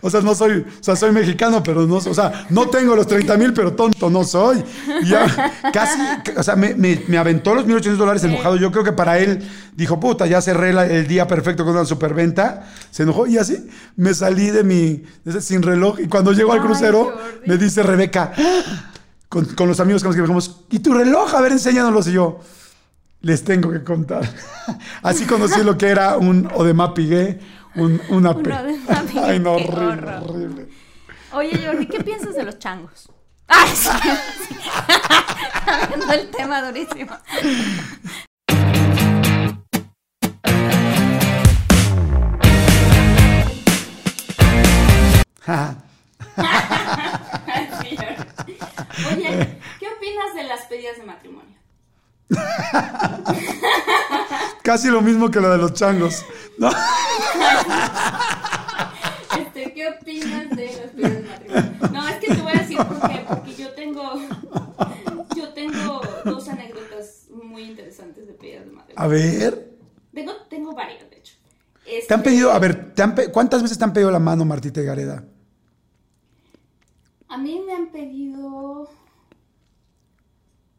o sea, no soy, o sea, soy mexicano, pero no, o sea, no tengo los 30 mil, pero tonto no soy. ya casi, o sea, me, me, aventó los 1800 dólares enojado. Yo creo que para él dijo, puta, ya cerré el día perfecto con una superventa. Se enojó y así me salí de mi, sin reloj. Y cuando llego al crucero, me dice Rebeca, con, con, los amigos que viajamos, ¿y tu reloj? A ver, enséñanoslo. Y yo, les tengo que contar. Así conocí lo que era un Odema Pigué, un, una P. Ay, no, horrible, horrible. Oye, Jordi, ¿qué piensas de los changos? ¡Ay, sí! el tema durísimo. Oye, ¿qué opinas de las pedidas de matrimonio? Casi lo mismo que lo de los changos. ¿no? Este, ¿Qué opinas de los pedidos de matrimonio? No, es que te voy a decir por qué. Porque yo tengo, yo tengo dos anécdotas muy interesantes de pedidos de matrimonio. A ver. Tengo, tengo varias, de hecho. ¿Te han pedido, a ver, te han ¿cuántas veces te han pedido la mano Martita y Gareda? A mí me han pedido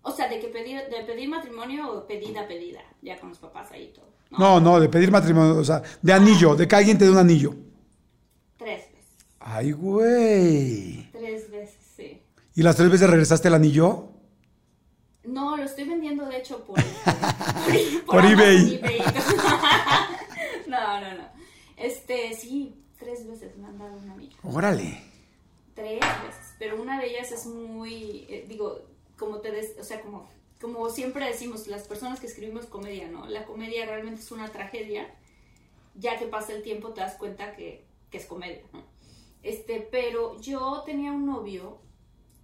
o sea, de que pedir, de pedir matrimonio o pedida, pedida, ya con los papás ahí todo. No, no, de pedir matrimonio, o sea, de anillo, de que alguien te dé un anillo. Tres veces. Ay, güey. Tres veces, sí. ¿Y las tres veces regresaste el anillo? No, lo estoy vendiendo de hecho por, por, por eBay. no, no, no. Este, sí, tres veces me han dado un anillo. Órale. Tres veces, pero una de ellas es muy, eh, digo, como te des, o sea, como, como siempre decimos, las personas que escribimos comedia, ¿no? La comedia realmente es una tragedia, ya que pasa el tiempo te das cuenta que, que es comedia, ¿no? Este, pero yo tenía un novio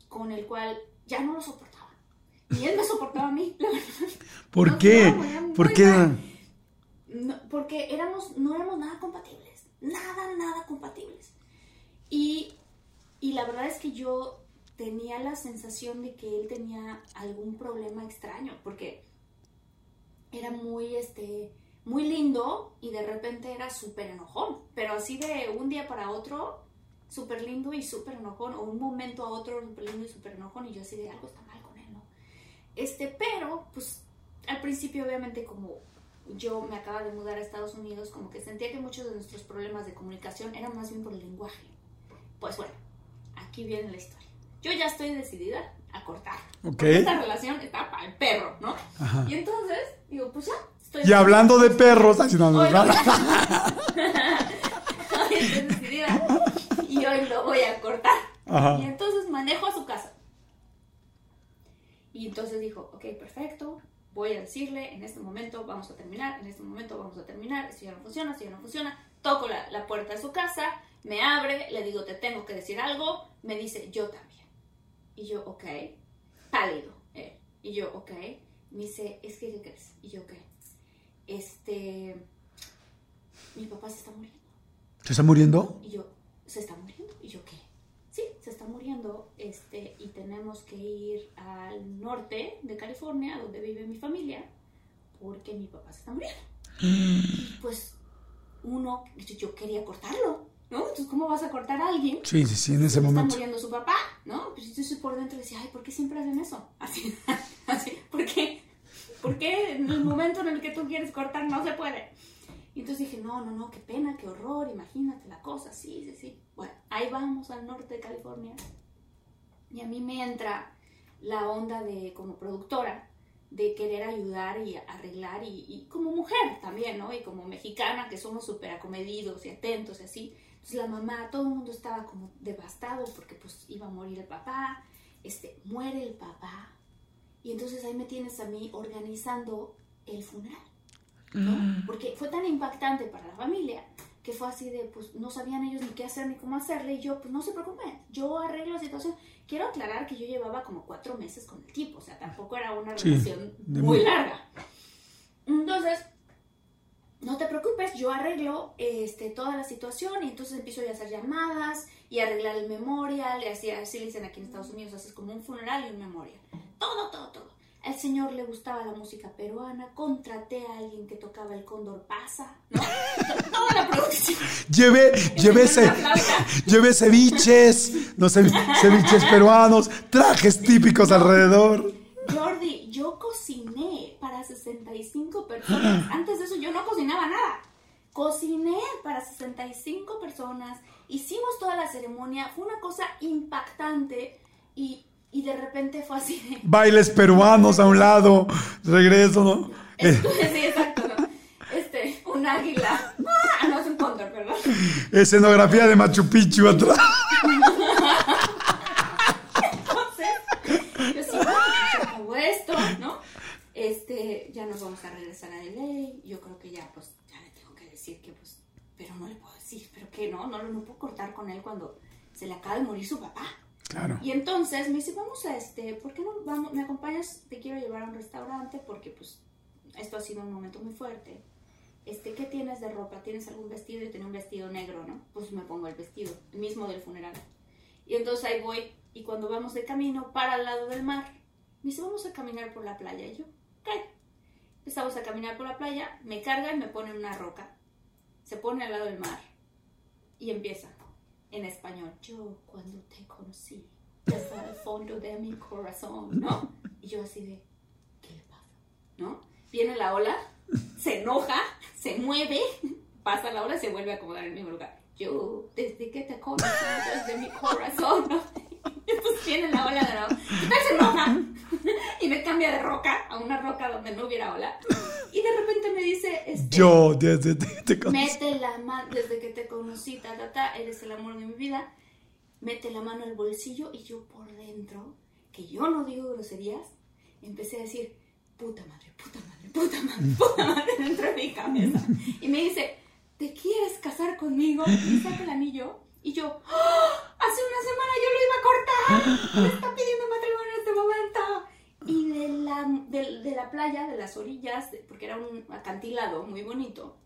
con el cual ya no lo soportaba. Y él me soportaba a mí, la verdad. ¿Por qué? ¿Por qué? porque éramos, no éramos nada compatibles. Nada, nada compatibles. Y, y la verdad es que yo tenía la sensación de que él tenía algún problema extraño, porque era muy, este, muy lindo y de repente era súper enojón, pero así de un día para otro, súper lindo y súper enojón, o un momento a otro súper lindo y súper enojón, y yo así de algo está mal con él, ¿no? Este, pero, pues, al principio obviamente como yo me acaba de mudar a Estados Unidos, como que sentía que muchos de nuestros problemas de comunicación eran más bien por el lenguaje. Pues bueno, aquí viene la historia yo ya estoy decidida a cortar. Ok. Esta relación está para el perro, ¿no? Ajá. Y entonces, digo, pues ya. Estoy y hablando de perros, así no, hoy, hoy estoy decidida y hoy lo voy a cortar. Ajá. Y entonces manejo a su casa. Y entonces dijo, ok, perfecto, voy a decirle, en este momento vamos a terminar, en este momento vamos a terminar, si ya no funciona, si ya no funciona, toco la, la puerta de su casa, me abre, le digo, te tengo que decir algo, me dice, yo también. Y yo, ok. Pálido. Eh. Y yo, ok. Me dice, es que, ¿qué crees? Y yo, ok. Este. Mi papá se está muriendo. ¿Se está muriendo? Y yo, ¿se está muriendo? Y yo, ¿qué? Sí, se está muriendo este, y tenemos que ir al norte de California, donde vive mi familia, porque mi papá se está muriendo. Y pues uno, yo quería cortarlo, ¿no? Entonces, ¿cómo vas a cortar a alguien? Sí, sí, sí, en ese se está momento. muriendo su papá, ¿no? Pues entonces por dentro decía, ay, ¿por qué siempre hacen eso? Así, así, ¿por qué? ¿Por qué en el momento en el que tú quieres cortar no se puede? Y entonces dije, no, no, no, qué pena, qué horror, imagínate la cosa, sí, sí, sí. Bueno, ahí vamos al norte de California. Y a mí me entra la onda de, como productora, de querer ayudar y arreglar, y, y como mujer también, ¿no? Y como mexicana, que somos súper acomedidos y atentos y así. Entonces la mamá, todo el mundo estaba como devastado porque pues iba a morir el papá, este, muere el papá. Y entonces ahí me tienes a mí organizando el funeral. ¿no? Porque fue tan impactante para la familia que fue así de, pues no sabían ellos ni qué hacer ni cómo hacerle. Y yo, pues no se preocupen, yo arreglo la situación. Quiero aclarar que yo llevaba como cuatro meses con el tipo, o sea, tampoco era una relación muy muy- larga. Entonces, no te preocupes, yo arreglo este, toda la situación y entonces empiezo yo a hacer llamadas y arreglar el memorial y así, así le dicen aquí en Estados Unidos, haces como un funeral y un memorial. Todo, todo, todo. Al señor le gustaba la música peruana, contraté a alguien que tocaba el cóndor pasa, ¿no? Toda la producción. Llevé, llevé, ce- llevé ceviches, no sé, ceviches peruanos, trajes típicos alrededor. Jordi, yo cociné para 65 personas. Antes de eso yo no cocinaba nada. Cociné para 65 personas. Hicimos toda la ceremonia. Fue una cosa impactante y, y de repente fue así de... Bailes peruanos a un lado, regreso, ¿no? Sí, exacto, ¿no? Este, un águila. Ah, no, es un cóndor, perdón. escenografía de Machu Picchu atrás. Entonces, yo sí, ya acabó esto, ¿no? Este, ya nos vamos a regresar a LA. Yo creo que ya, pues, ya le tengo que decir que, pues, pero no le puedo decir, pero que no, no, no puedo cortar con él cuando se le acaba de morir su papá. Claro. Y entonces me dice, vamos a este, ¿por qué no vamos, me acompañas? Te quiero llevar a un restaurante porque, pues, esto ha sido un momento muy fuerte. Este, ¿qué tienes de ropa? ¿Tienes algún vestido? Yo tenía un vestido negro, ¿no? Pues me pongo el vestido, el mismo del funeral. Y entonces ahí voy, y cuando vamos de camino para al lado del mar, me dice, vamos a caminar por la playa. Y yo. Empezamos a caminar por la playa, me carga y me pone en una roca. Se pone al lado del mar y empieza en español. Yo cuando te conocí, desde el fondo de mi corazón, ¿no? Y yo así de, ¿qué le pasa? ¿No? Viene la ola, se enoja, se mueve, pasa la ola y se vuelve a acomodar en el mismo lugar. Yo, desde que te conocí, desde mi corazón, ¿no? Entonces viene la ola de nuevo. Se enoja y me cambia de roca a una roca donde no hubiera ola. Y de repente me dice, este, Yo desde te, te conocí. Mete la mano, desde que te conocí, ta, ta, ta, eres el amor de mi vida. Mete la mano al bolsillo y yo por dentro, que yo no digo groserías, empecé a decir, puta madre, puta madre, puta madre, puta madre dentro de mi cabeza. Y me dice, ¿te quieres casar conmigo? Y saca el anillo y yo, ¡Ah! hace una semana yo lo iba a cortar. Me está pidiendo matrimonio momento. Y de la, de, de la playa, de las orillas, de- porque era un acantilado muy bonito,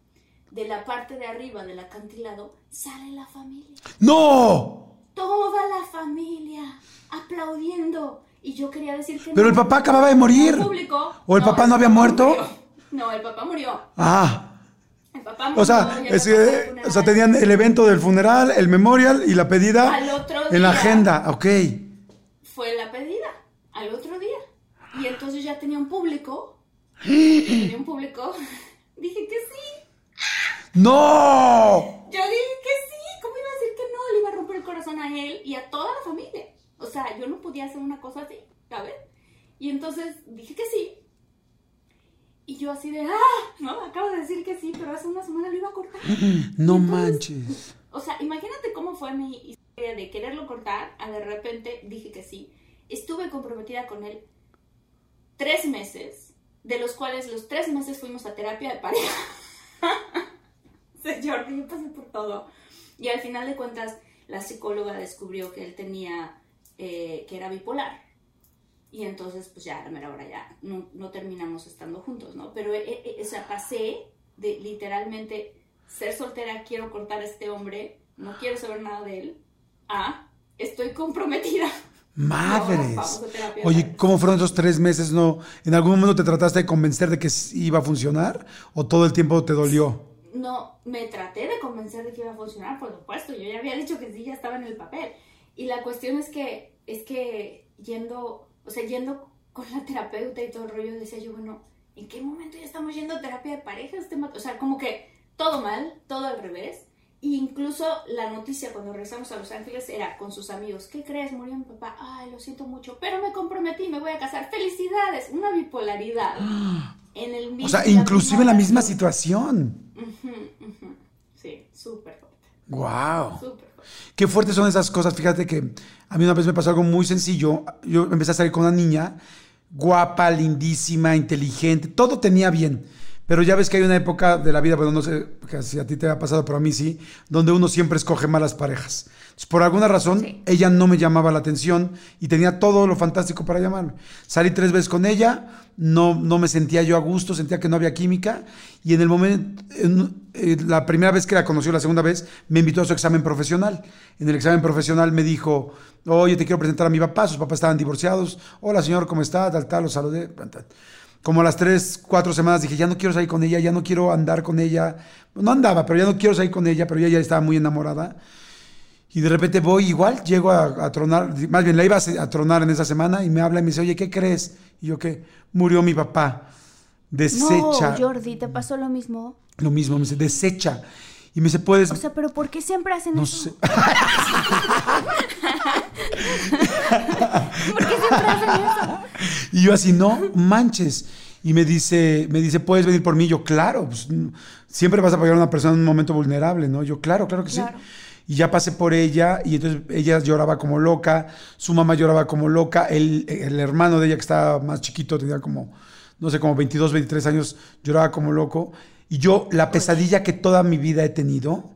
de la parte de arriba del acantilado sale la familia. ¡No! Toda la familia aplaudiendo. Y yo quería decir que Pero no. el papá acababa de morir. Público. ¿O el papá no había muerto? murió. No, el papá murió. Ah. El papá murió. O sea, es no o sea, tenían el evento del funeral, el memorial y la pedida Al otro en la día. agenda. Ok. Fue la pedida día. Y entonces ya tenía un público. tenía un público. Dije que sí. ¡No! Yo dije que sí. ¿Cómo iba a decir que no? Le iba a romper el corazón a él y a toda la familia. O sea, yo no podía hacer una cosa así, ¿sabes? Y entonces dije que sí. Y yo así de, ah, no, acabo de decir que sí, pero hace una semana lo iba a cortar. No Entonces- manches. O sea, imagínate cómo fue mi historia de quererlo cortar a de repente dije que sí. Estuve comprometida con él tres meses, de los cuales los tres meses fuimos a terapia de pareja. Señor, yo pasé por todo. Y al final de cuentas, la psicóloga descubrió que él tenía, eh, que era bipolar. Y entonces, pues ya, a hora ya, no, no terminamos estando juntos, ¿no? Pero, eh, eh, o sea, pasé de literalmente ser soltera, quiero cortar a este hombre, no quiero saber nada de él, a estoy comprometida. Madres. Oye. ¿cómo fueron esos tres meses? ¿No? ¿En algún momento te trataste de convencer de que iba a funcionar? ¿O todo el tiempo te dolió? No, me traté de convencer de que iba a funcionar, por supuesto. Yo ya había dicho que sí, ya estaba en el papel. Y la cuestión es que, es que yendo, o sea, yendo con la terapeuta y todo el rollo, decía yo, bueno, ¿en qué momento ya estamos yendo a terapia de pareja? Este o sea, como que todo mal, todo al revés. Incluso la noticia cuando regresamos a Los Ángeles era con sus amigos. ¿Qué crees? Murió mi papá. Ay, lo siento mucho, pero me comprometí, me voy a casar. ¡Felicidades! Una bipolaridad. En el mismo, O sea, inclusive en la misma situación. Sí, súper fuerte. ¡Wow! Súper fuerte. Qué fuertes son esas cosas. Fíjate que a mí una vez me pasó algo muy sencillo. Yo empecé a salir con una niña guapa, lindísima, inteligente, todo tenía bien. Pero ya ves que hay una época de la vida, bueno, no sé si a ti te ha pasado, pero a mí sí, donde uno siempre escoge malas parejas. Entonces, por alguna razón, Sí. ella no me llamaba la atención y tenía todo lo fantástico para llamarme. Salí tres veces con ella, no, no me sentía yo a gusto, sentía que no había química y en el momento, en- eh, la primera vez que la conoció, la segunda vez, me invitó a su examen profesional. En el examen profesional me dijo, oye, te quiero presentar a mi papá, sus papás estaban divorciados, hola señor, ¿cómo está? Tal, tal, lo saludé. tal, tal. Como a las tres, cuatro semanas dije, ya no quiero salir con ella, ya no quiero andar con ella. No andaba, pero ya no quiero salir con ella, pero ella ya estaba muy enamorada. Y de repente voy igual, llego a, a tronar, más bien la iba a tronar en esa semana y me habla y me dice, oye, ¿qué crees? Y yo, ¿qué? Murió mi papá. Desecha. No, Jordi, ¿te pasó lo mismo? Lo mismo, me dice, desecha. Y me dice, puedes... O sea, pero ¿por qué siempre hacen no eso? sé. ¿Por qué siempre hacen eso? Y yo así, no manches. Y me dice, me dice, ¿puedes venir por mí? Yo, claro, pues, siempre vas a apoyar a una persona en un momento vulnerable, ¿no? Yo, claro, claro que Claro. sí. Y ya pasé por ella y entonces ella lloraba como loca, su mamá lloraba como loca, el, el hermano de ella que estaba más chiquito, tenía como, no sé, como 22, 23 años, lloraba como loco. Y yo, la pesadilla que toda mi vida he tenido,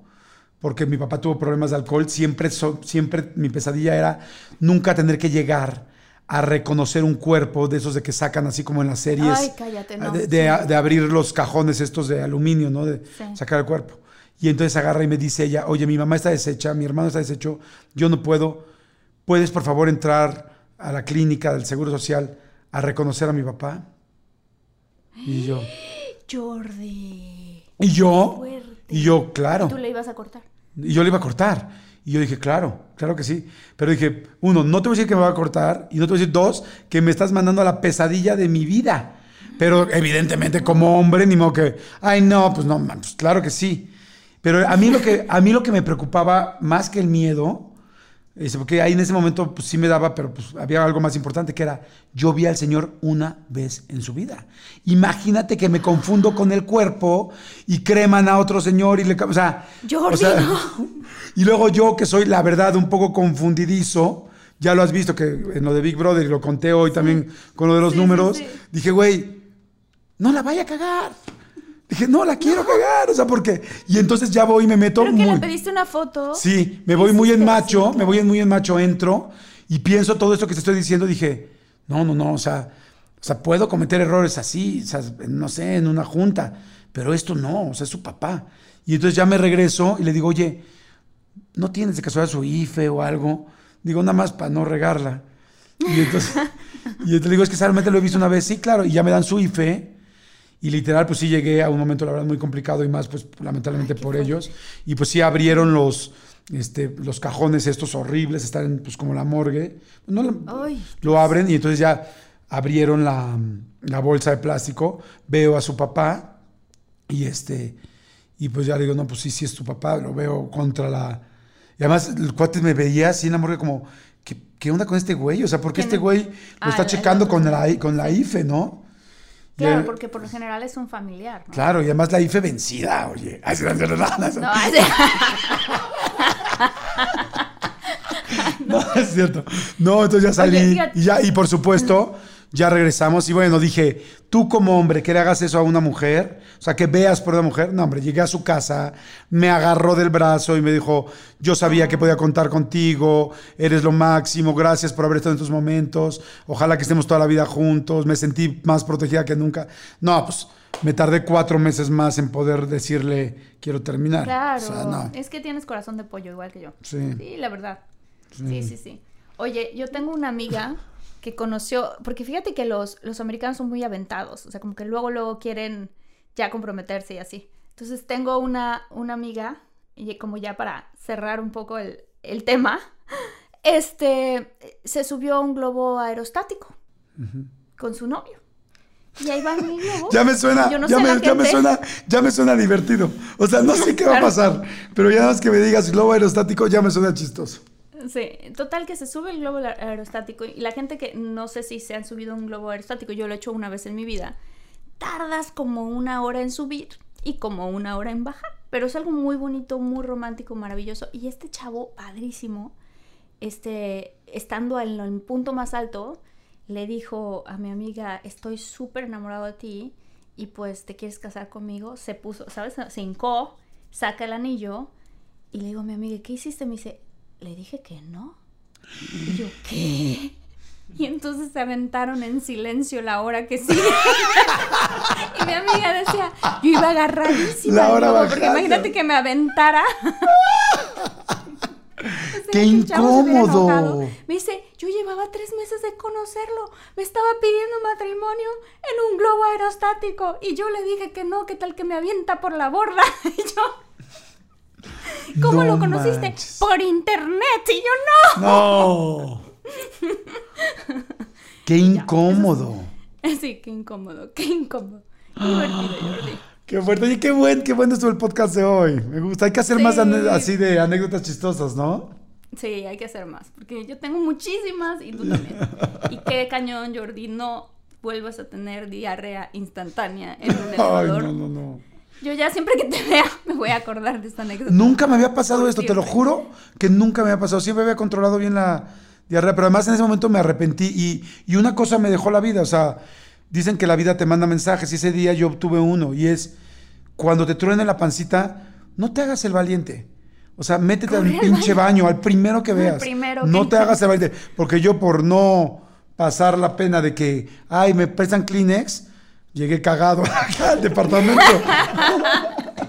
porque mi papá tuvo problemas de alcohol, siempre, so- siempre mi pesadilla era nunca tener que llegar a reconocer un cuerpo de esos de que sacan así como en las series. Ay, cállate, no, de, de- sí. de abrir los cajones estos de aluminio, ¿no? De Sí. sacar el cuerpo. Y entonces agarra y me dice ella, oye, mi mamá está deshecha, mi hermano está deshecho, yo no puedo. ¿Puedes por favor entrar a la clínica del Seguro Social a reconocer a mi papá? Y yo, Jordi. y yo, y yo, claro. Tú le ibas a cortar. Y yo le iba a cortar. Y yo dije, claro, claro que sí. Pero dije, uno, no te voy a decir que me va a cortar. Y no te voy a decir, dos, que me estás mandando a la pesadilla de mi vida. Pero evidentemente como hombre, ni modo que, ay, no, pues no, pues claro que sí. Pero a mí lo que, a mí lo que me preocupaba más que el miedo, porque ahí en ese momento pues sí me daba, pero pues había algo más importante que era, yo vi al Señor una vez en su vida. Imagínate que me confundo con el cuerpo y creman a otro Señor y le... O sea, Jordi, o sea, no. y luego yo que soy la verdad un poco confundidizo, ya lo has visto que en lo de Big Brother y lo conté hoy también con lo de los Sí, sí, números, sí. dije, güey, no la vaya a cagar. Dije, no la quiero cagar, o sea, porque... Y entonces ya voy y me meto Creo que muy... le pediste una foto. Sí, me voy muy en macho, me voy en muy en macho, entro y pienso todo esto que te estoy diciendo, dije, no, no, no, o sea, o sea, puedo cometer errores así, o sea, no sé, en una junta, pero esto no, o sea, es su papá. Y entonces ya me regreso y le digo, oye, ¿no tienes de casualidad su IFE o algo? Digo, nada más para no regarla. Y entonces, y entonces le digo, es que solamente lo he visto una vez, sí, claro, y ya me dan su IFE. Y literal, pues sí llegué a un momento, la verdad, muy complicado y más, pues lamentablemente por ellos. Y pues sí abrieron los, este, los cajones estos horribles, están en, pues como la morgue. No, Ay, lo abren y entonces ya abrieron la, la bolsa de plástico, veo a su papá y este, y pues ya le digo, no, pues sí, sí es tu papá, lo veo contra la... Y además el cuate me veía así en la morgue como, ¿qué, qué onda con este güey? O sea, ¿por qué ¿Quién? este güey lo Ah, está el- checando con la, con la IFE, no? Claro, porque por lo general es un familiar, ¿no? Claro, y además la IFE vencida, oye. Ay, no, es cierto. No, entonces ya salí. Oye, y, ya, y por supuesto, ya regresamos. Y bueno, dije, tú como hombre, que le hagas eso a una mujer, o sea, que veas por una mujer. No, hombre, llegué a su casa, me agarró del brazo y me dijo, yo sabía que podía contar contigo, eres lo máximo, gracias por haber estado en estos momentos, ojalá que estemos toda la vida juntos, me sentí más protegida que nunca. No, pues me tardé cuatro meses más en poder decirle, quiero terminar. Claro, O sea, no. es que tienes corazón de pollo igual que yo. Sí. Sí, la verdad. Sí, sí, sí. Oye, yo tengo una amiga que conoció, porque fíjate que los, los americanos son muy aventados, o sea, como que luego, luego quieren ya comprometerse y así. Entonces tengo una, una amiga, y como ya para cerrar un poco el, el tema, este, se subió a un globo aerostático con su novio. Y ahí va mi globo. Ya me suena, Yo no ya, sé me, ya me suena, ya me suena divertido. O sea, no sé qué va a pasar, pero ya más que me digas globo aerostático ya me suena chistoso. Sí, total que se sube el globo aer- aerostático y la gente que no sé si se han subido a un globo aerostático, yo lo he hecho una vez en mi vida, tardas como una hora en subir y como una hora en bajar, pero es algo muy bonito, muy romántico, maravilloso y este chavo padrísimo, este, estando en el punto más alto, le dijo a mi amiga, estoy súper enamorado de ti y pues te quieres casar conmigo, se puso, ¿sabes? Se hincó, saca el anillo y le digo a mi amiga, ¿qué hiciste? Me dice, le dije que no. Y yo, ¿qué? Y entonces se aventaron en silencio la hora que sigue. y mi amiga decía, yo iba agarradísima. La hora porque imagínate que me aventara. ¡Qué incómodo! Me dice, yo llevaba tres meses de conocerlo. Me estaba pidiendo matrimonio en un globo aerostático. Y yo le dije que no, que tal que me avienta por la borda. Y yo, ¿Cómo No lo conociste? manches. Por internet. Y yo no. No. Qué incómodo. Sí, qué incómodo, qué incómodo. Qué divertido, Jordi. Qué fuerte. Oye, qué buen, qué bueno estuvo el podcast de hoy. Me gusta. Hay que hacer Sí. más así de anécdotas chistosas, ¿no? Sí, hay que hacer más, porque yo tengo muchísimas y tú también. Y qué cañón, Jordi, no vuelvas a tener diarrea instantánea en un Ay, elevador. no, no, no. Yo ya siempre que te vea me voy a acordar de esta anécdota. Nunca me había pasado esto, te lo juro que nunca me había pasado. Siempre había controlado bien la diarrea, pero además en ese momento me arrepentí y, y una cosa me dejó la vida. O sea, dicen que la vida te manda mensajes y ese día yo obtuve uno y es cuando te truene la pancita, no te hagas el valiente. O sea, métete al Corre al pinche baño, al primero que veas. primero no que- te hagas el valiente. Porque yo por no pasar la pena de que, ay, me prestan Kleenex, llegué cagado al departamento.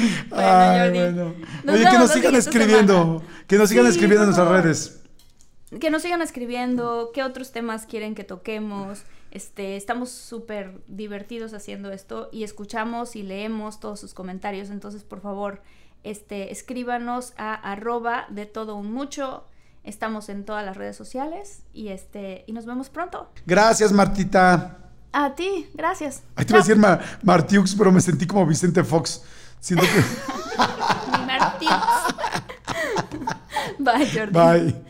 Bueno, Ay, bueno. Nos Oye, que nos sigan escribiendo. Que nos sigan Sí, escribiendo en nuestras redes. Que nos sigan escribiendo, qué otros temas quieren que toquemos. Este, estamos súper divertidos haciendo esto y escuchamos y leemos todos sus comentarios. Entonces, por favor, este, escríbanos a arroba de todo un mucho. Estamos en todas las redes sociales y este, y nos vemos pronto. Gracias, Martita. A ti, gracias. Ahí te iba a decir Ma- Martiux, pero me sentí como Vicente Fox. Siento que. Mi Martínez. Bye, Jordi. Bye.